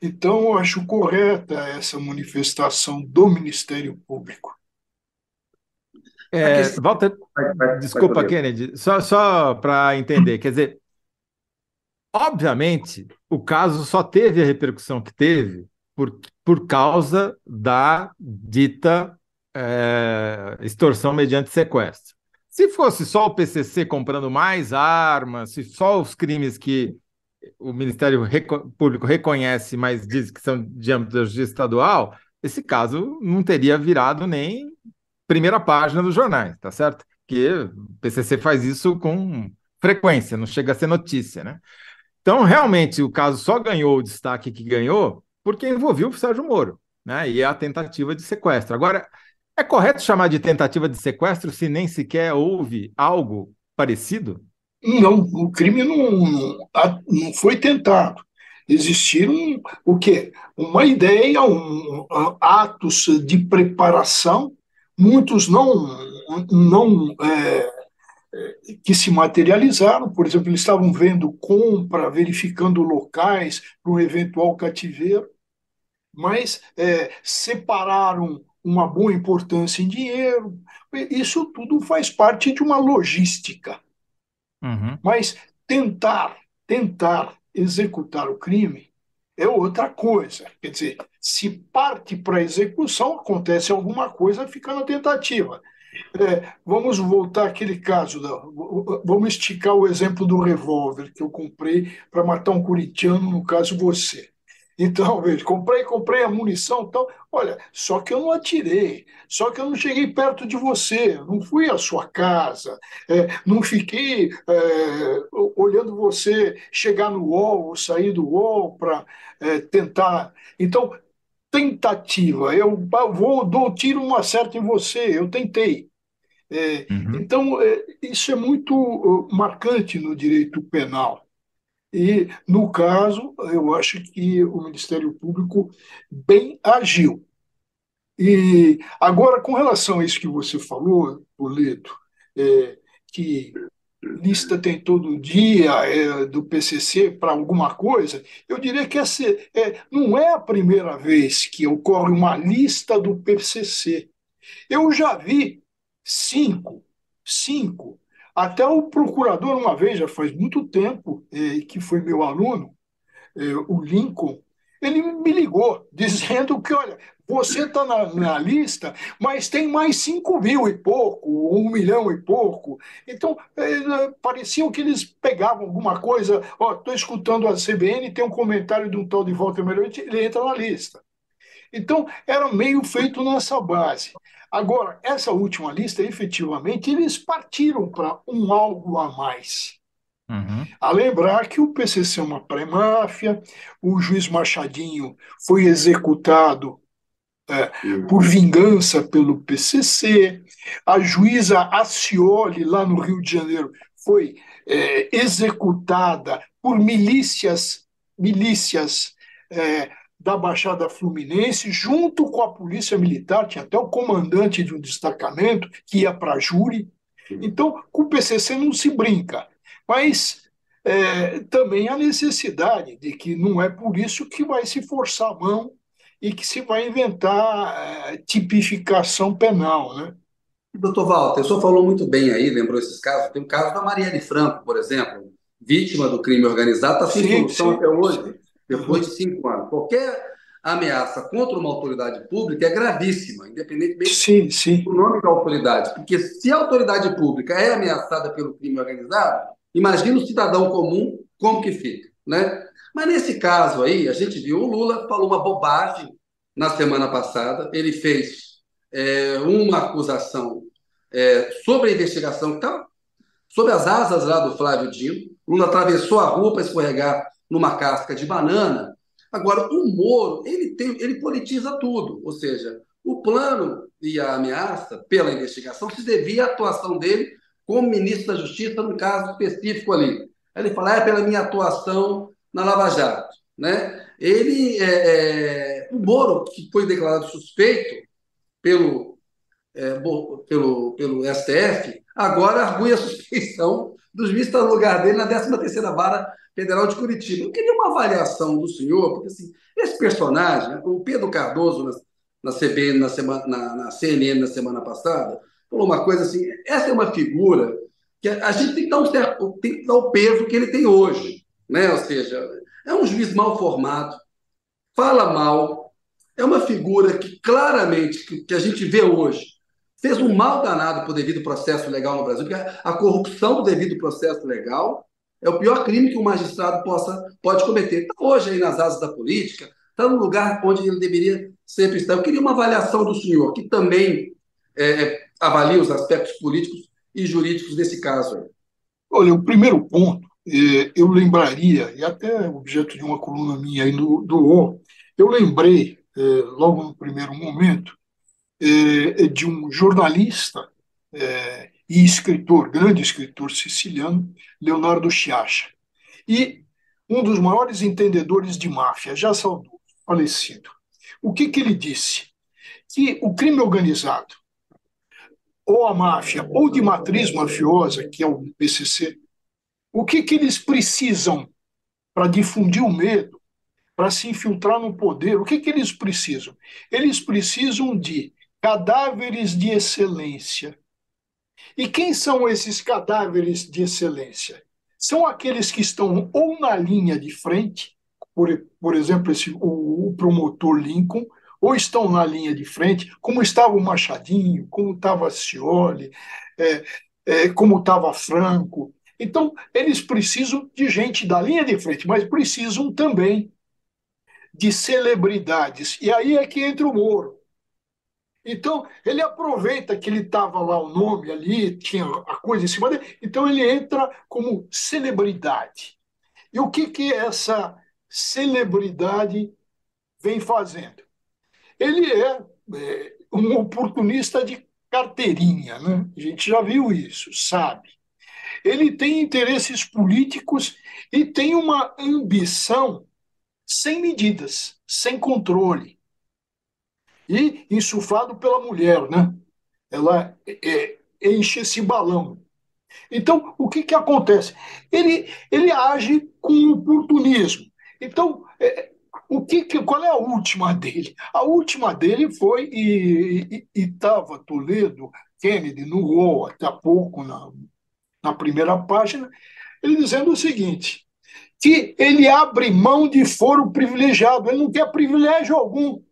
Então, eu acho correta essa manifestação do Ministério Público. É, Walter, desculpa, Kennedy, só, só para entender, quer dizer, obviamente, o caso só teve a repercussão que teve por, por causa da dita é, extorsão mediante sequestro. Se fosse só o PCC comprando mais armas, se só os crimes que o Ministério Público reconhece, mas diz que são de âmbito da justiça estadual, esse caso não teria virado nem primeira página dos jornais, tá certo? Que o PCC faz isso com frequência, não chega a ser notícia, né? Então, realmente, o caso só ganhou o destaque que ganhou porque envolveu o Sérgio Moro, né? E a tentativa de sequestro. Agora, é correto chamar de tentativa de sequestro se nem sequer houve algo parecido? Não, o crime não, não foi tentado. Existiram o quê? Uma ideia, um, atos de preparação, muitos não, não é, que se materializaram. Por exemplo, eles estavam vendo compra, verificando locais para um eventual cativeiro, mas é, separaram uma boa importância em dinheiro. Isso tudo faz parte de uma logística. Uhum. Mas tentar, tentar executar o crime é outra coisa. Quer dizer, se parte para a execução, acontece alguma coisa, fica na tentativa. É, vamos voltar àquele caso, da, vamos esticar o exemplo do revólver que eu comprei para matar um corintiano, no caso você. Então, [LAUGHS] veja, comprei, comprei a munição e tal. Olha, só que eu não atirei, só que eu não cheguei perto de você, não fui à sua casa, é, não fiquei é, olhando você chegar no UOL ou sair do UOL para é, tentar. Então, tentativa, eu vou, dou tiro uma certa em você, eu tentei. É, uhum. Então, é, isso é muito uh, marcante no direito penal. E, no caso, eu acho que o Ministério Público bem agiu. E agora, com relação a isso que você falou, Toledo, é, que lista tem todo dia é, do PCC para alguma coisa, eu diria que essa é, não é a primeira vez que ocorre uma lista do PCC. Eu já vi cinco, cinco até o procurador, uma vez, já faz muito tempo, eh, que foi meu aluno, eh, o Lincoln, ele me ligou [LAUGHS] dizendo que, olha, você está na, na, lista, mas tem mais 5 mil e pouco, um milhão e pouco. Então, eh, pareciam que eles pegavam alguma coisa, ó, estou escutando a CBN, tem um comentário de um tal de Walter Melhorante, ele entra na lista. Então, era meio feito nessa base. Agora, essa última lista, efetivamente, eles partiram para um algo a mais. Uhum. A lembrar que o PCC é uma pré-máfia, o juiz Machadinho foi executado é, uhum. por vingança pelo PCC, a juíza Acioli, lá no Rio de Janeiro, foi é, executada por milícias, milícias é, da Baixada Fluminense, junto com a Polícia Militar, tinha até o comandante de um destacamento que ia para a júri. Então, com o PCC não se brinca. Mas é, também há necessidade de que não é por isso que vai se forçar a mão e que se vai inventar é, tipificação penal. Né? Doutor Walter, o senhor falou muito bem aí, lembrou esses casos. Tem o caso da Marielle Franco, por exemplo, vítima do crime organizado, está sem solução até hoje depois de cinco anos. Qualquer ameaça contra uma autoridade pública é gravíssima, independentemente sim, sim. do nome da autoridade. Porque se a autoridade pública é ameaçada pelo crime organizado, imagina o cidadão comum como que fica, né? Mas nesse caso aí, a gente viu o Lula falou uma bobagem na semana passada, ele fez é, uma acusação é, sobre a investigação que estava sob as asas lá do Flávio Dino. Lula atravessou a rua para escorregar numa casca de banana. Agora, o Moro, ele, tem, ele politiza tudo, ou seja, o plano e a ameaça pela investigação se devia à atuação dele como ministro da Justiça num caso específico ali. Ele fala, é pela minha atuação na Lava Jato. Né? Ele, é, é, o Moro, que foi declarado suspeito pelo, é, pelo, pelo STF, agora argui a suspeição dos está no lugar dele na 13ª Vara Federal de Curitiba. Eu queria uma avaliação do senhor, porque assim, esse personagem, o Pedro Cardoso na, na CBN, na, semana, na, na CNN na semana passada, falou uma coisa assim, essa é uma figura que a, a gente tem que, dar um tem que dar o peso que ele tem hoje. Né? Ou seja, é um juiz mal formado, fala mal, é uma figura que claramente, que, que a gente vê hoje, fez um mal danado para o devido processo legal no Brasil, porque a corrupção do devido processo legal é o pior crime que um magistrado possa, pode cometer. Está hoje aí nas asas da política, está no lugar onde ele deveria sempre estar. Eu queria uma avaliação do senhor, que também é, é, avalia os aspectos políticos e jurídicos desse caso. Aí. Olha, o primeiro ponto, é, eu lembraria, e até objeto de uma coluna minha aí do O, eu lembrei, é, logo no primeiro momento, é, de um jornalista é, e escritor, grande escritor siciliano, Leonardo Sciascia. E um dos maiores entendedores de máfia, já saudoso, falecido. O que, que ele disse? Que o crime organizado, ou a máfia, ou de matriz mafiosa, que é o PCC, o que, que eles precisam para difundir o medo, para se infiltrar no poder? O que, que eles precisam? Eles precisam de cadáveres de excelência, e quem são esses cadáveres de excelência? São aqueles que estão ou na linha de frente, por, por exemplo, esse, o, o promotor Lincoln, ou estão na linha de frente, como estava o Machadinho, como estava a Cioli, é, é, como estava Franco. Então, eles precisam de gente da linha de frente, mas precisam também de celebridades. E aí é que entra o Moro. Então, ele aproveita que ele estava lá o nome ali, tinha a coisa em cima dele, então ele entra como celebridade. E o que, que essa celebridade vem fazendo? Ele é, é um oportunista de carteirinha, né? A gente já viu isso, sabe? Ele tem interesses políticos e tem uma ambição sem medidas, sem controle. E insuflado pela mulher, né? Ela é, é, enche esse balão. Então, o que, que acontece? Ele, ele age com oportunismo. Então, é, o que, que, qual é a última [LAUGHS] dele? A última dele foi, e estava Toledo, Kennedy, no UOL, até há pouco, na, na primeira página, ele dizendo o seguinte: que ele abre mão de foro privilegiado, ele não quer privilégio algum.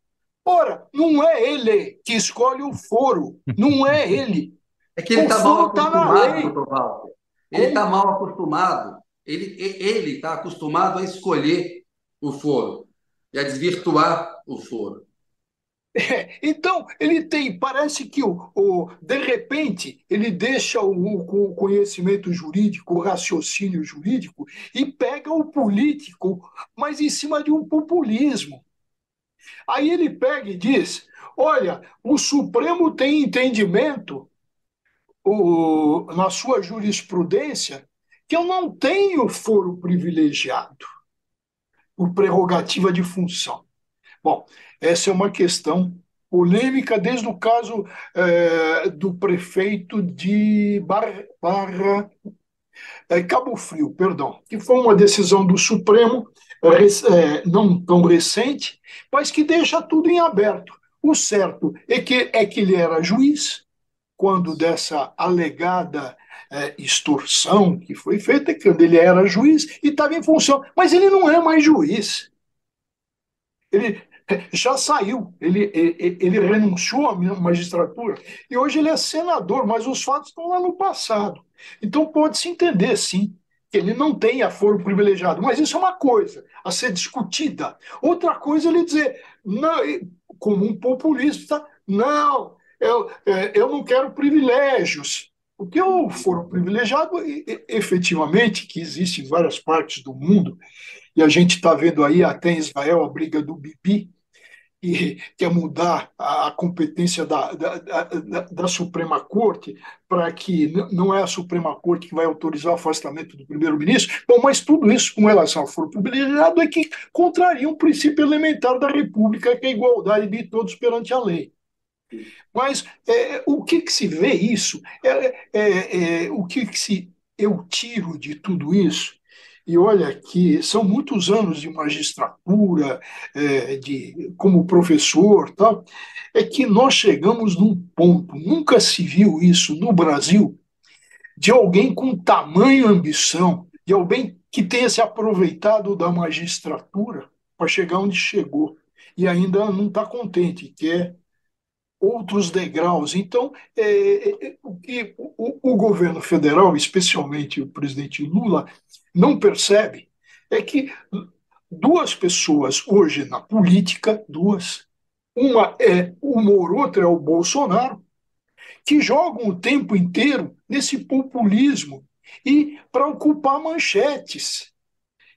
Ora, não é ele que escolhe o foro, não é [LAUGHS] ele. É que ele está mal tá acostumado, doutor Walter. Ele está mal acostumado. Ele está acostumado a escolher o foro e a desvirtuar o foro. É, [LAUGHS] então, ele tem, parece que o, o, de repente ele deixa o, o, conhecimento jurídico, o raciocínio jurídico e pega o político, mas em cima de um populismo. Aí ele pega e diz: olha, o Supremo tem entendimento o, na sua jurisprudência que eu não tenho foro privilegiado por prerrogativa de função. Bom, essa é uma questão polêmica desde o caso é, do prefeito de Barra, Barra é, Cabo Frio, perdão, que foi uma decisão do Supremo é, não tão recente, mas que deixa tudo em aberto. O certo é que, é que ele era juiz quando dessa alegada é, extorsão que foi feita, quando ele era juiz e estava em função, mas ele não é mais juiz. Ele, já saiu, ele, ele, ele renunciou à magistratura e hoje ele é senador, mas os fatos estão lá no passado. Então pode-se entender, sim, que ele não tem aforo privilegiado, mas isso é uma coisa a ser discutida. Outra coisa é ele dizer, não, como um populista, não, eu, é, eu não quero privilégios. O foro privilegiado, efetivamente, que existe em várias partes do mundo, e a gente está vendo aí até em Israel a briga do Bibi, que quer mudar a competência da, da, da, da Suprema Corte para que não é a Suprema Corte que vai autorizar o afastamento do primeiro-ministro. Bom, mas tudo isso com relação ao foro privilegiado é que contraria um princípio elementar da República, que é a igualdade de todos perante a lei. Mas é, o que, que se vê isso? É, é, é o que, que se eu tiro de tudo isso e olha que são muitos anos de magistratura, é, de como professor, tal, é que nós chegamos num ponto, nunca se viu isso no Brasil, de alguém com tamanho ambição, de alguém que tenha se aproveitado da magistratura para chegar onde chegou e ainda não está contente, quer outros degraus. Então, é, é, é o que o, o governo federal, especialmente o presidente Lula, não percebe é que duas pessoas hoje na política, duas, uma é o Moro, outra é o Bolsonaro, que jogam o tempo inteiro nesse populismo e para ocupar manchetes.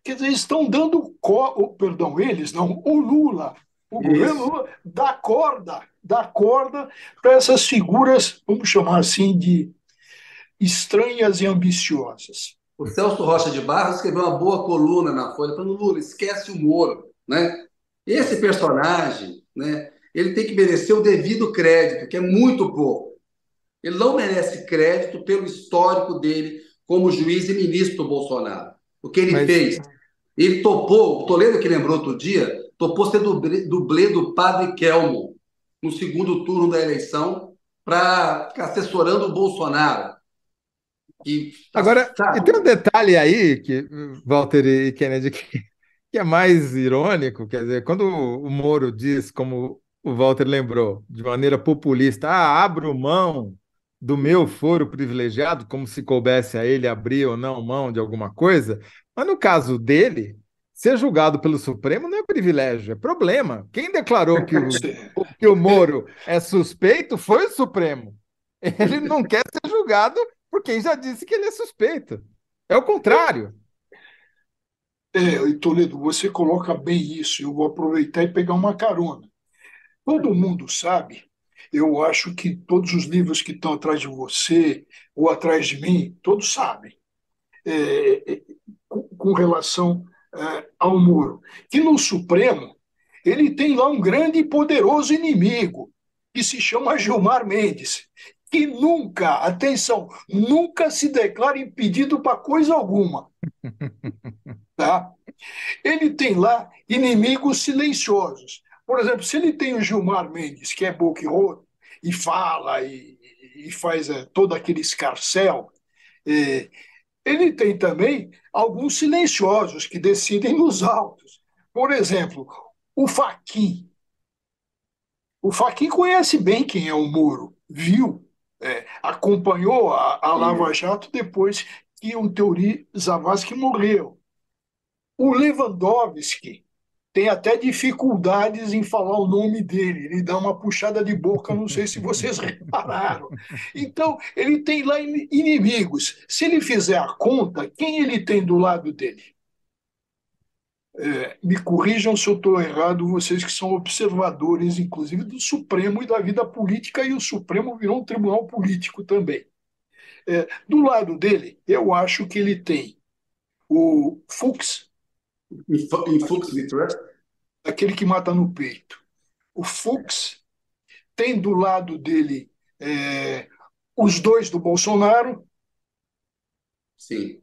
Quer dizer, estão dando, co... perdão, eles não, o Lula, o Isso. governo Lula dá corda, dá corda para essas figuras, vamos chamar assim, de estranhas e ambiciosas. O Celso Rocha de Barros escreveu uma boa coluna na Folha, falando, Lula, esquece o Moro. Né? Esse personagem, né, ele tem que merecer o devido crédito, que é muito pouco. Ele não merece crédito pelo histórico dele como juiz e ministro do Bolsonaro. O que ele Mas... fez? Ele topou, o Toledo que lembrou outro dia, topou ser dublê, dublê do padre Kelmo no segundo turno da eleição para ficar assessorando o Bolsonaro. E, Agora, e tem um detalhe aí, que Walter e Kennedy, [LAUGHS] que, que é mais irônico, quer dizer, quando o Moro diz, como o Walter lembrou, de maneira populista, ah, abro mão do meu foro privilegiado, como se coubesse a ele abrir ou não mão de alguma coisa, mas no caso dele, ser julgado pelo Supremo não é privilégio, é problema. Quem declarou que [LAUGHS] o, que o Moro é suspeito foi o Supremo. Ele não quer ser julgado por quem já disse que ele é suspeito. É o contrário. É, e Toledo, você coloca bem isso. Eu vou aproveitar e pegar uma carona. Todo mundo sabe, eu acho que todos os livros que estão atrás de você ou atrás de mim, todos sabem, é, é com, relação é, ao Moro, que no Supremo ele tem lá um grande e poderoso inimigo, que se chama Gilmar Mendes, que nunca, atenção, nunca se declara impedido para coisa alguma. [LAUGHS] Tá? Ele tem lá inimigos silenciosos. Por exemplo, se ele tem o Gilmar Mendes, que é boquiroto, e fala e, e faz é, todo aquele escarcel, é, ele tem também alguns silenciosos que decidem nos autos. Por exemplo, o Faquin. O Faquin conhece bem quem é o Moro, viu, é, acompanhou a, a Lava Jato depois que o Teori Zavascki morreu. O Lewandowski tem até dificuldades em falar o nome dele, ele dá uma puxada de boca, não sei se vocês [LAUGHS] repararam. Então, ele tem lá inimigos. Se ele fizer a conta, quem ele tem do lado dele? É, me corrijam se eu estou errado, vocês que são observadores, inclusive, do Supremo e da vida política, e o Supremo virou um tribunal político também. É, do lado dele, eu acho que ele tem o Fux, em Fux Vitor? Aquele que mata no peito. O Fux tem do lado dele é, os dois do Bolsonaro. Sim.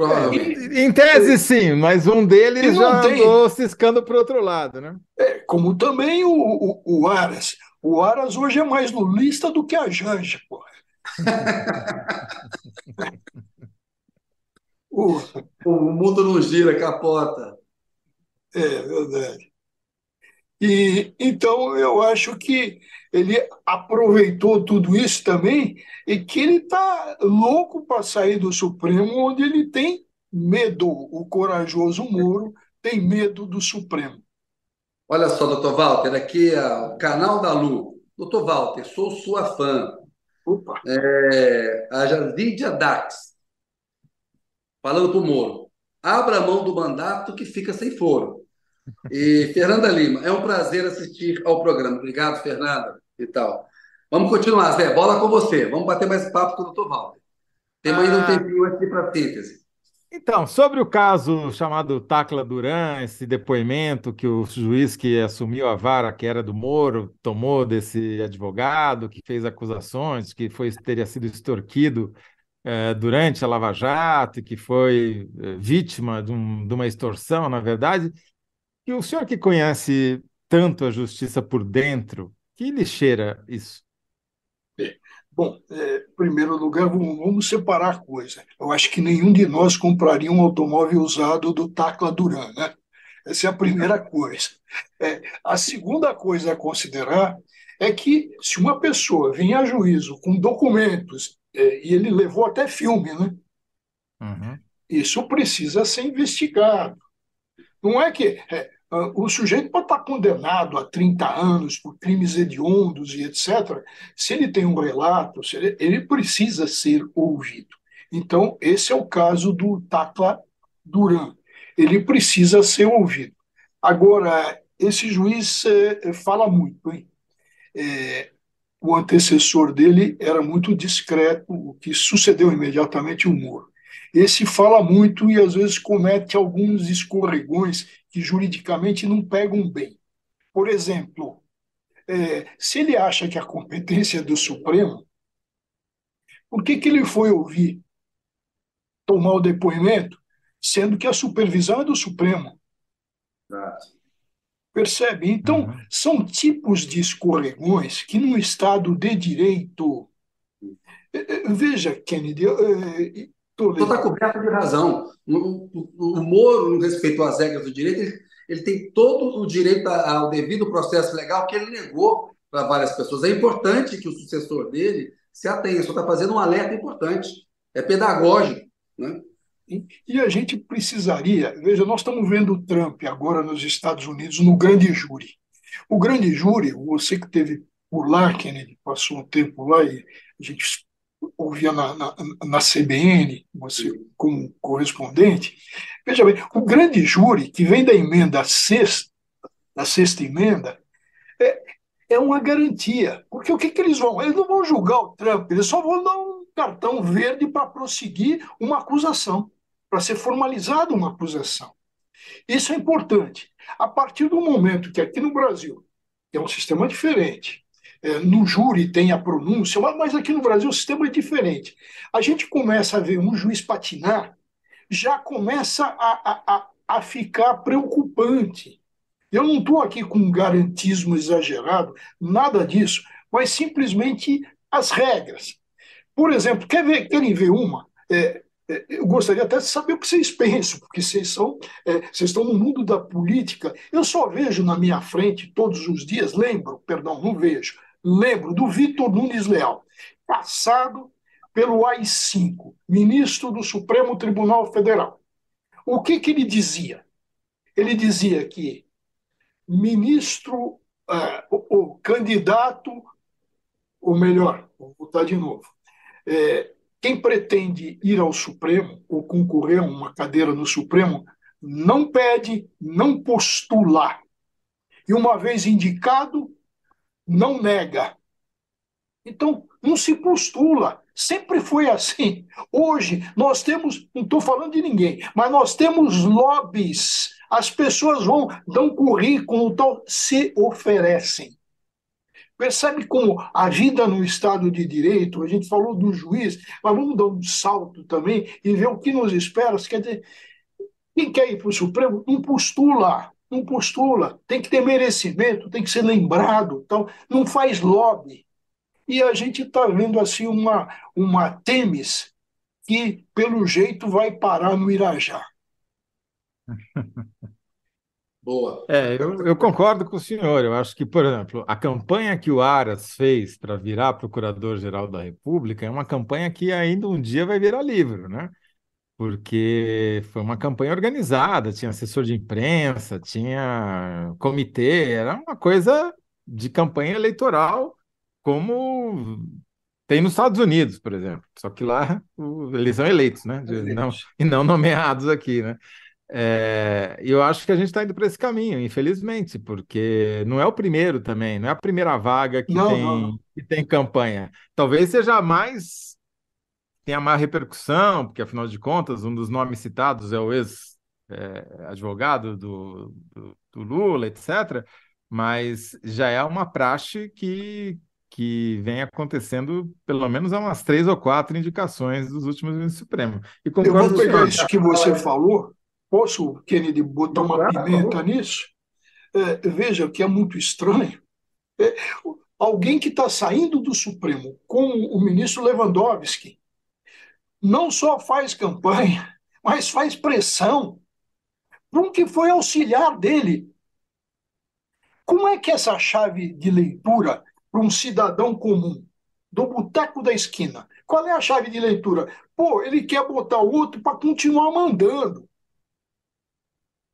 É, em tese, sim, mas um deles já tem. andou ciscando para o outro lado, né? É, como também o, o, o, Aras. O Aras hoje é mais lulista do que a Janja, porra. [LAUGHS] o, o mundo não gira, capota. É verdade. E então eu acho que ele aproveitou tudo isso também e que ele está louco para sair do Supremo, onde ele tem medo. O corajoso Moro tem medo do Supremo. Olha só, doutor Walter, aqui é o canal da Lu. Doutor Walter, sou sua fã. Opa. É, a Lídia Dax, falando para o Moro. Abra a mão do mandato que fica sem foro. E Fernanda Lima, é um prazer assistir ao programa. Obrigado, Fernanda, e tal. Vamos continuar, Zé. Bola com você. Vamos bater mais papo com o doutor Walter. Temos ainda um ah. tempinho aqui para síntese. Então, sobre o caso chamado Tacla Duran, esse depoimento que o juiz que assumiu a vara, que era do Moro, tomou desse advogado que fez acusações, que foi, teria sido extorquido eh, durante a Lava Jato, que foi eh, vítima de, um, de uma extorsão, na verdade, e o senhor que conhece tanto a justiça por dentro, que lhe cheira isso? Bom, é, em primeiro lugar, vamos, vamos separar a coisa. Eu acho que nenhum de nós compraria um automóvel usado do Tacla Duran, né? Essa é a primeira coisa. É, a segunda coisa a considerar é que se uma pessoa vem a juízo com documentos, é, e ele levou até filme, né? Uhum. Isso precisa ser investigado. Não é que é, ah, o sujeito pode estar condenado a 30 anos por crimes hediondos e etc. Se ele tem um relato, ele, ele, precisa ser ouvido. Então, esse é o caso do Tacla Duran. Ele precisa ser ouvido. Agora, esse juiz é, fala muito, hein? É, o antecessor dele era muito discreto, o que sucedeu imediatamente o Moro. Esse fala muito e às vezes comete alguns escorregões que juridicamente não pegam bem. Por exemplo, é, se ele acha que a competência é do Supremo, por que, que ele foi ouvir, tomar o depoimento, sendo que a supervisão é do Supremo? Percebe? Então, uhum. são tipos de escorregões que, num Estado de direito. É, é, veja, Kennedy, Toledo está coberto de razão. O, o, o Moro, no respeito às regras do direito, ele, ele tem todo o direito ao devido processo legal que ele negou para várias pessoas. É importante que o sucessor dele se atenha. Só está fazendo um alerta importante. É pedagógico. Né? E a gente precisaria, veja, nós estamos vendo o Trump agora nos Estados Unidos no grande júri. O grande júri, você que teve por lá, Kennedy, passou um tempo lá e a gente ouvia na, na, na CBN, você como correspondente, veja bem, o grande júri que vem da emenda sexta, da sexta emenda, é, é uma garantia. Porque o que, que eles vão? Eles não vão julgar o Trump, eles só vão dar um cartão verde para prosseguir uma acusação, para ser formalizada uma acusação. Isso é importante. A partir do momento que aqui no Brasil, é um sistema diferente, é, no júri tem a pronúncia, mas aqui no Brasil o sistema é diferente. A gente começa a ver um juiz patinar, já começa a, a, a ficar preocupante. Eu não estou aqui com um garantismo exagerado, nada disso, mas simplesmente as regras. Por exemplo, quer ver, querem ver uma? É, eu gostaria até de saber o que vocês pensam, porque vocês, são, é, vocês estão no mundo da política. Eu só vejo na minha frente todos os dias, lembro, perdão, não vejo, lembro do Vitor Nunes Leal, passado pelo AI-5, ministro do Supremo Tribunal Federal. O que, que ele dizia? Ele dizia que ministro, uh, o, o, candidato, ou melhor, vou botar de novo, é, quem pretende ir ao Supremo ou concorrer a uma cadeira no Supremo não pede, não postula. E uma vez indicado, não nega. Então, não se postula. Sempre foi assim. Hoje, nós temos, não estou falando de ninguém, mas nós temos lobbies. As pessoas vão, dão currículo, então, se oferecem. Percebe como a vida no Estado de Direito, a gente falou do juiz, mas vamos dar um salto também e ver o que nos espera. Quer dizer, quem quer ir para o Supremo não postula, não postula, tem que ter merecimento, tem que ser lembrado, então não faz lobby. E a gente está vendo assim uma, uma Temis que, pelo jeito, vai parar no Irajá. [LAUGHS] Boa. É, eu, eu, concordo com o senhor. Eu acho que, por exemplo, a campanha que o Aras fez para virar Procurador-Geral da República é uma campanha que ainda um dia vai virar livro, né? Porque foi uma campanha organizada, tinha assessor de imprensa, tinha comitê, era uma coisa de campanha eleitoral, como tem nos Estados Unidos, por exemplo. Só que lá eles são eleitos, né? Não, e não nomeados aqui, né? É, eu acho que a gente está indo para esse caminho, infelizmente, porque não é o primeiro também, não é a primeira vaga que, não, tem, não. que tem campanha. Talvez seja mais tenha mais repercussão, porque afinal de contas, um dos nomes citados é o ex-advogado é, do, do, do, Lula, etc. Mas já é uma praxe que, que vem acontecendo pelo menos há umas três ou quatro indicações dos últimos ministros Supremo. E Eu vou pegar isso que você falou Posso, Kennedy, botar uma pimenta nisso? É, veja que é muito estranho. É, alguém que está saindo do Supremo, como o ministro Lewandowski, não só faz campanha, mas faz pressão para um que foi auxiliar dele. Como é que essa chave de leitura para um cidadão comum, do boteco da esquina, qual é a chave de leitura? Pô, ele quer botar o outro para continuar mandando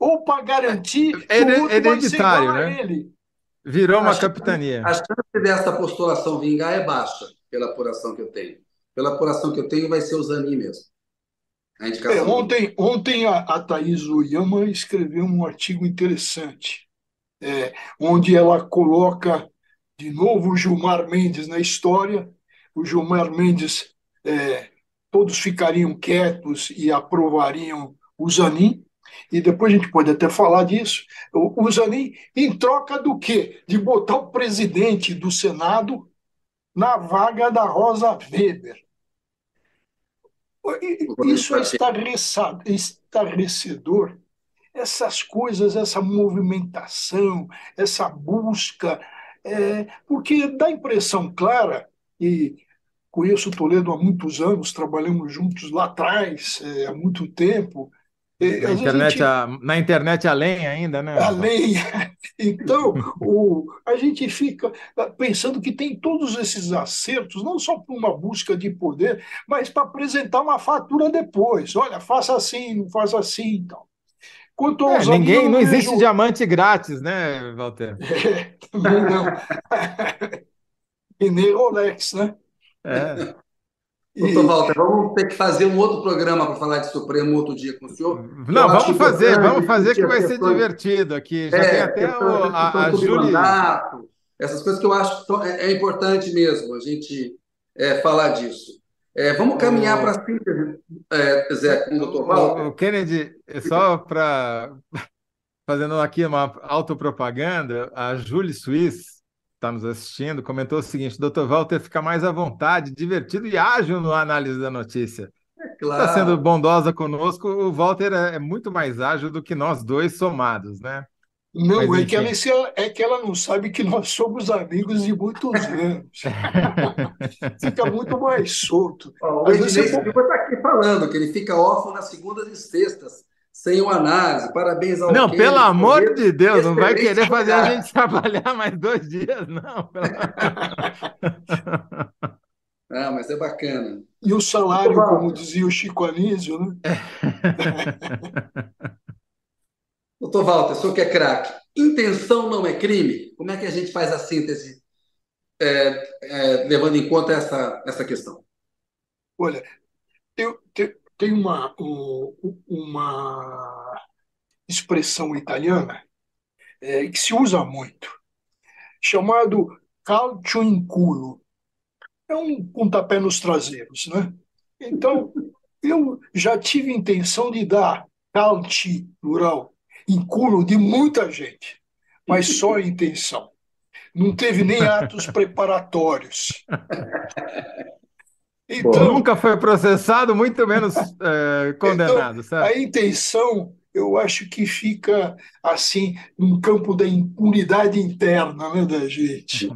ou para garantir é, que o outro hereditário, né? ele. Virou uma capitania. A chance dessa postulação vingar é baixa, pela apuração que eu tenho. Pela apuração que eu tenho, vai ser o Zanin mesmo. É, ontem ontem a, a Thaís Oyama escreveu um artigo interessante, é, onde ela coloca de novo o Gilmar Mendes na história. O Gilmar Mendes, é, todos ficariam quietos e aprovariam o Zanin, e depois a gente pode até falar disso, o Zanin, em troca do quê? De botar o presidente do Senado na vaga da Rosa Weber. Isso é estarrecedor. Essas coisas, essa movimentação, essa busca, é, porque dá a impressão clara, e conheço o Toledo há muitos anos, trabalhamos juntos lá atrás, é, há muito tempo, Na internet, gente... a, na internet além ainda, né? Além. [LAUGHS] Então, o, a gente fica pensando que tem todos esses acertos, não só por uma busca de poder, mas para apresentar uma fatura depois. Olha, faça assim, não faça assim então. Quanto aos é, ninguém, não existe vejo... diamante grátis, né, Walter? [LAUGHS] É, também não. [LAUGHS] e nem Rolex, né? É. Doutor Walter, vamos ter que fazer um outro programa para falar de Supremo outro dia com o senhor. Não, vamos fazer, vamos fazer que vai ser divertido aqui. Já é, tem até questão, o, a, a Júlia. Mandato, essas coisas que eu acho que é, é importante mesmo a gente é, falar disso. É, vamos caminhar para a síntese, é, Zé, com o doutor Walter. O Kennedy, só para [LAUGHS] fazendo aqui uma autopropaganda, a Julie Suisse está nos assistindo, comentou o seguinte: Dr. Walter fica mais à vontade, divertido e ágil no análise da notícia. É claro. Está sendo bondosa conosco. O Walter é, é, muito mais ágil do que nós dois somados, né? Não, Mas, é, que ela, é que ela não sabe que nós somos amigos de muitos [LAUGHS] anos. fica muito mais solto. Ó, o Ednei está aqui falando que ele fica órfão nas segundas e sextas sem uma análise. Parabéns ao Não, pelo amor de Deus, não vai querer fazer a gente [LAUGHS] trabalhar mais dois dias, não. ah, mas é bacana. E o salário, como dizia o Chico Anísio, né? [LAUGHS] Doutor Walter, o senhor que é craque, intenção não é crime? Como é que a gente faz a síntese é, é, levando em conta essa, essa questão? Olha, eu, tem uma, uma expressão italiana é, que se usa muito, chamado calcio in culo. É um pontapé nos traseiros, né? Então, eu já tive intenção de dar calci, plural, em culo de muita gente, mas só a intenção. Não teve nem atos preparatórios. [LAUGHS] Então, Nunca foi processado, muito menos [LAUGHS] é, condenado. Então, a intenção, eu acho que fica assim, no campo da impunidade interna né, da gente.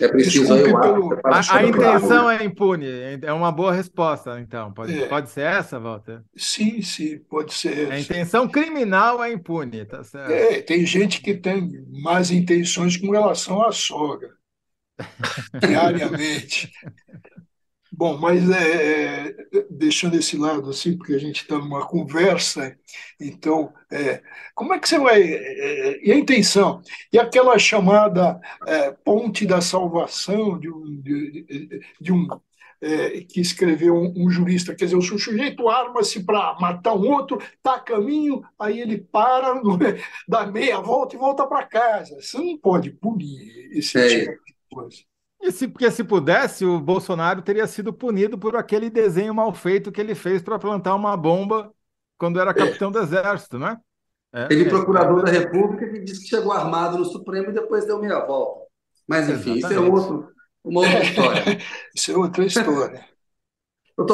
É preciso aí pelo... a, a intenção é impune, é uma boa resposta, então. Pode, é. pode ser essa, Walter? Sim, sim, pode ser essa. A intenção criminal é impune, tá certo? É, tem gente que tem más intenções com relação à sogra diariamente. Bom, mas é, é, deixando esse lado assim, porque a gente está numa conversa, então, é, como é que você vai. É, é, e a intenção? E aquela chamada é, ponte da salvação de um, de, de um que escreveu um, um, jurista, quer dizer, o sujeito arma-se para matar um outro, está a caminho, aí ele para, [LAUGHS] dá meia volta e volta para casa. Você não pode punir esse tipo coisa. E se, porque se pudesse, o Bolsonaro teria sido punido por aquele desenho mal feito que ele fez para plantar uma bomba quando era capitão é. do Exército, né? É, ele, é, procurador é, da República, que disse que chegou armado no Supremo e depois deu meia volta. Mas, enfim, Exatamente. isso é outro, uma outra [LAUGHS] história. isso é outra história.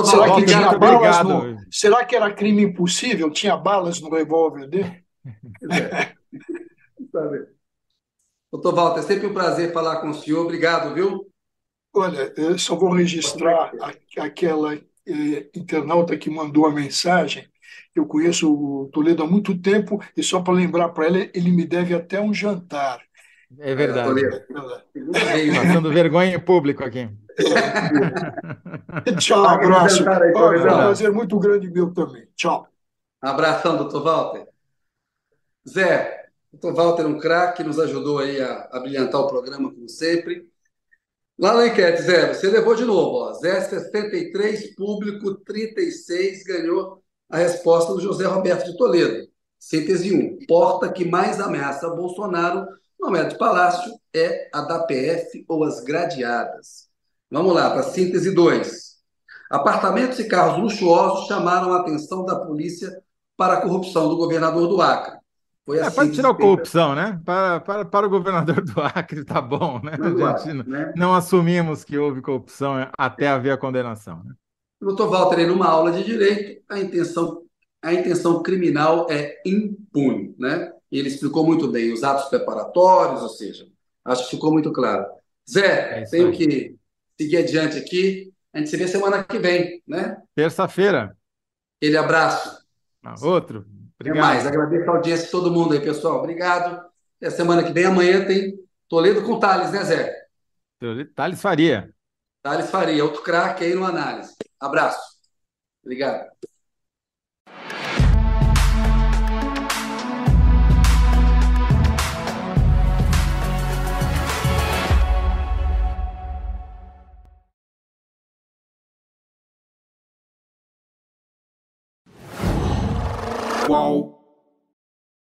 será, que tinha balas no... será que era crime impossível? Tinha balas no revólver dele? É. [LAUGHS] Doutor Walter, é sempre um prazer falar com o senhor. Obrigado, viu? Olha, eu só vou registrar aquela eh, internauta que mandou a mensagem. Eu conheço o Toledo há muito tempo e só para lembrar para ela, ele me deve até um jantar. É verdade. É, Passando vergonha em público aqui. [LAUGHS] É. Tchau, abraço. Aí, Olha, um prazer muito grande meu também. Tchau. Abração, doutor Walter. Zé, Doutor Walter, um craque, nos ajudou aí a, a brilhantar o programa, como sempre. Lá na enquete, Zé, você levou de novo, ó. Zé 63, público 36, ganhou a resposta do José Roberto de Toledo. Síntese 1. Porta que mais ameaça Bolsonaro não é de Palácio, é a da PF ou as gradeadas. Vamos lá, para síntese 2. Apartamentos e carros luxuosos chamaram a atenção da polícia para a corrupção do governador do Acre. Foi é, assim pode tirar a corrupção, né? Para, para, para o governador do Acre, tá bom, né? Não, a gente né? não assumimos que houve corrupção até haver a condenação. Né? Doutor Walter, numa aula de direito, a intenção, a intenção criminal é impune, né? E ele explicou muito bem os atos preparatórios, ou seja, acho que ficou muito claro. Zé, é tenho aí. que seguir adiante aqui. A gente se vê semana que vem, né? Terça-feira. Aquele abraço. Ah, outro. Obrigado. Até mais. Agradeço a audiência de todo mundo aí, pessoal. Obrigado. E a semana que vem, amanhã, tem Toledo com Thales, né, Zé? Thales Faria. Thales Faria, outro craque aí no análise. Abraço. Obrigado. Qual?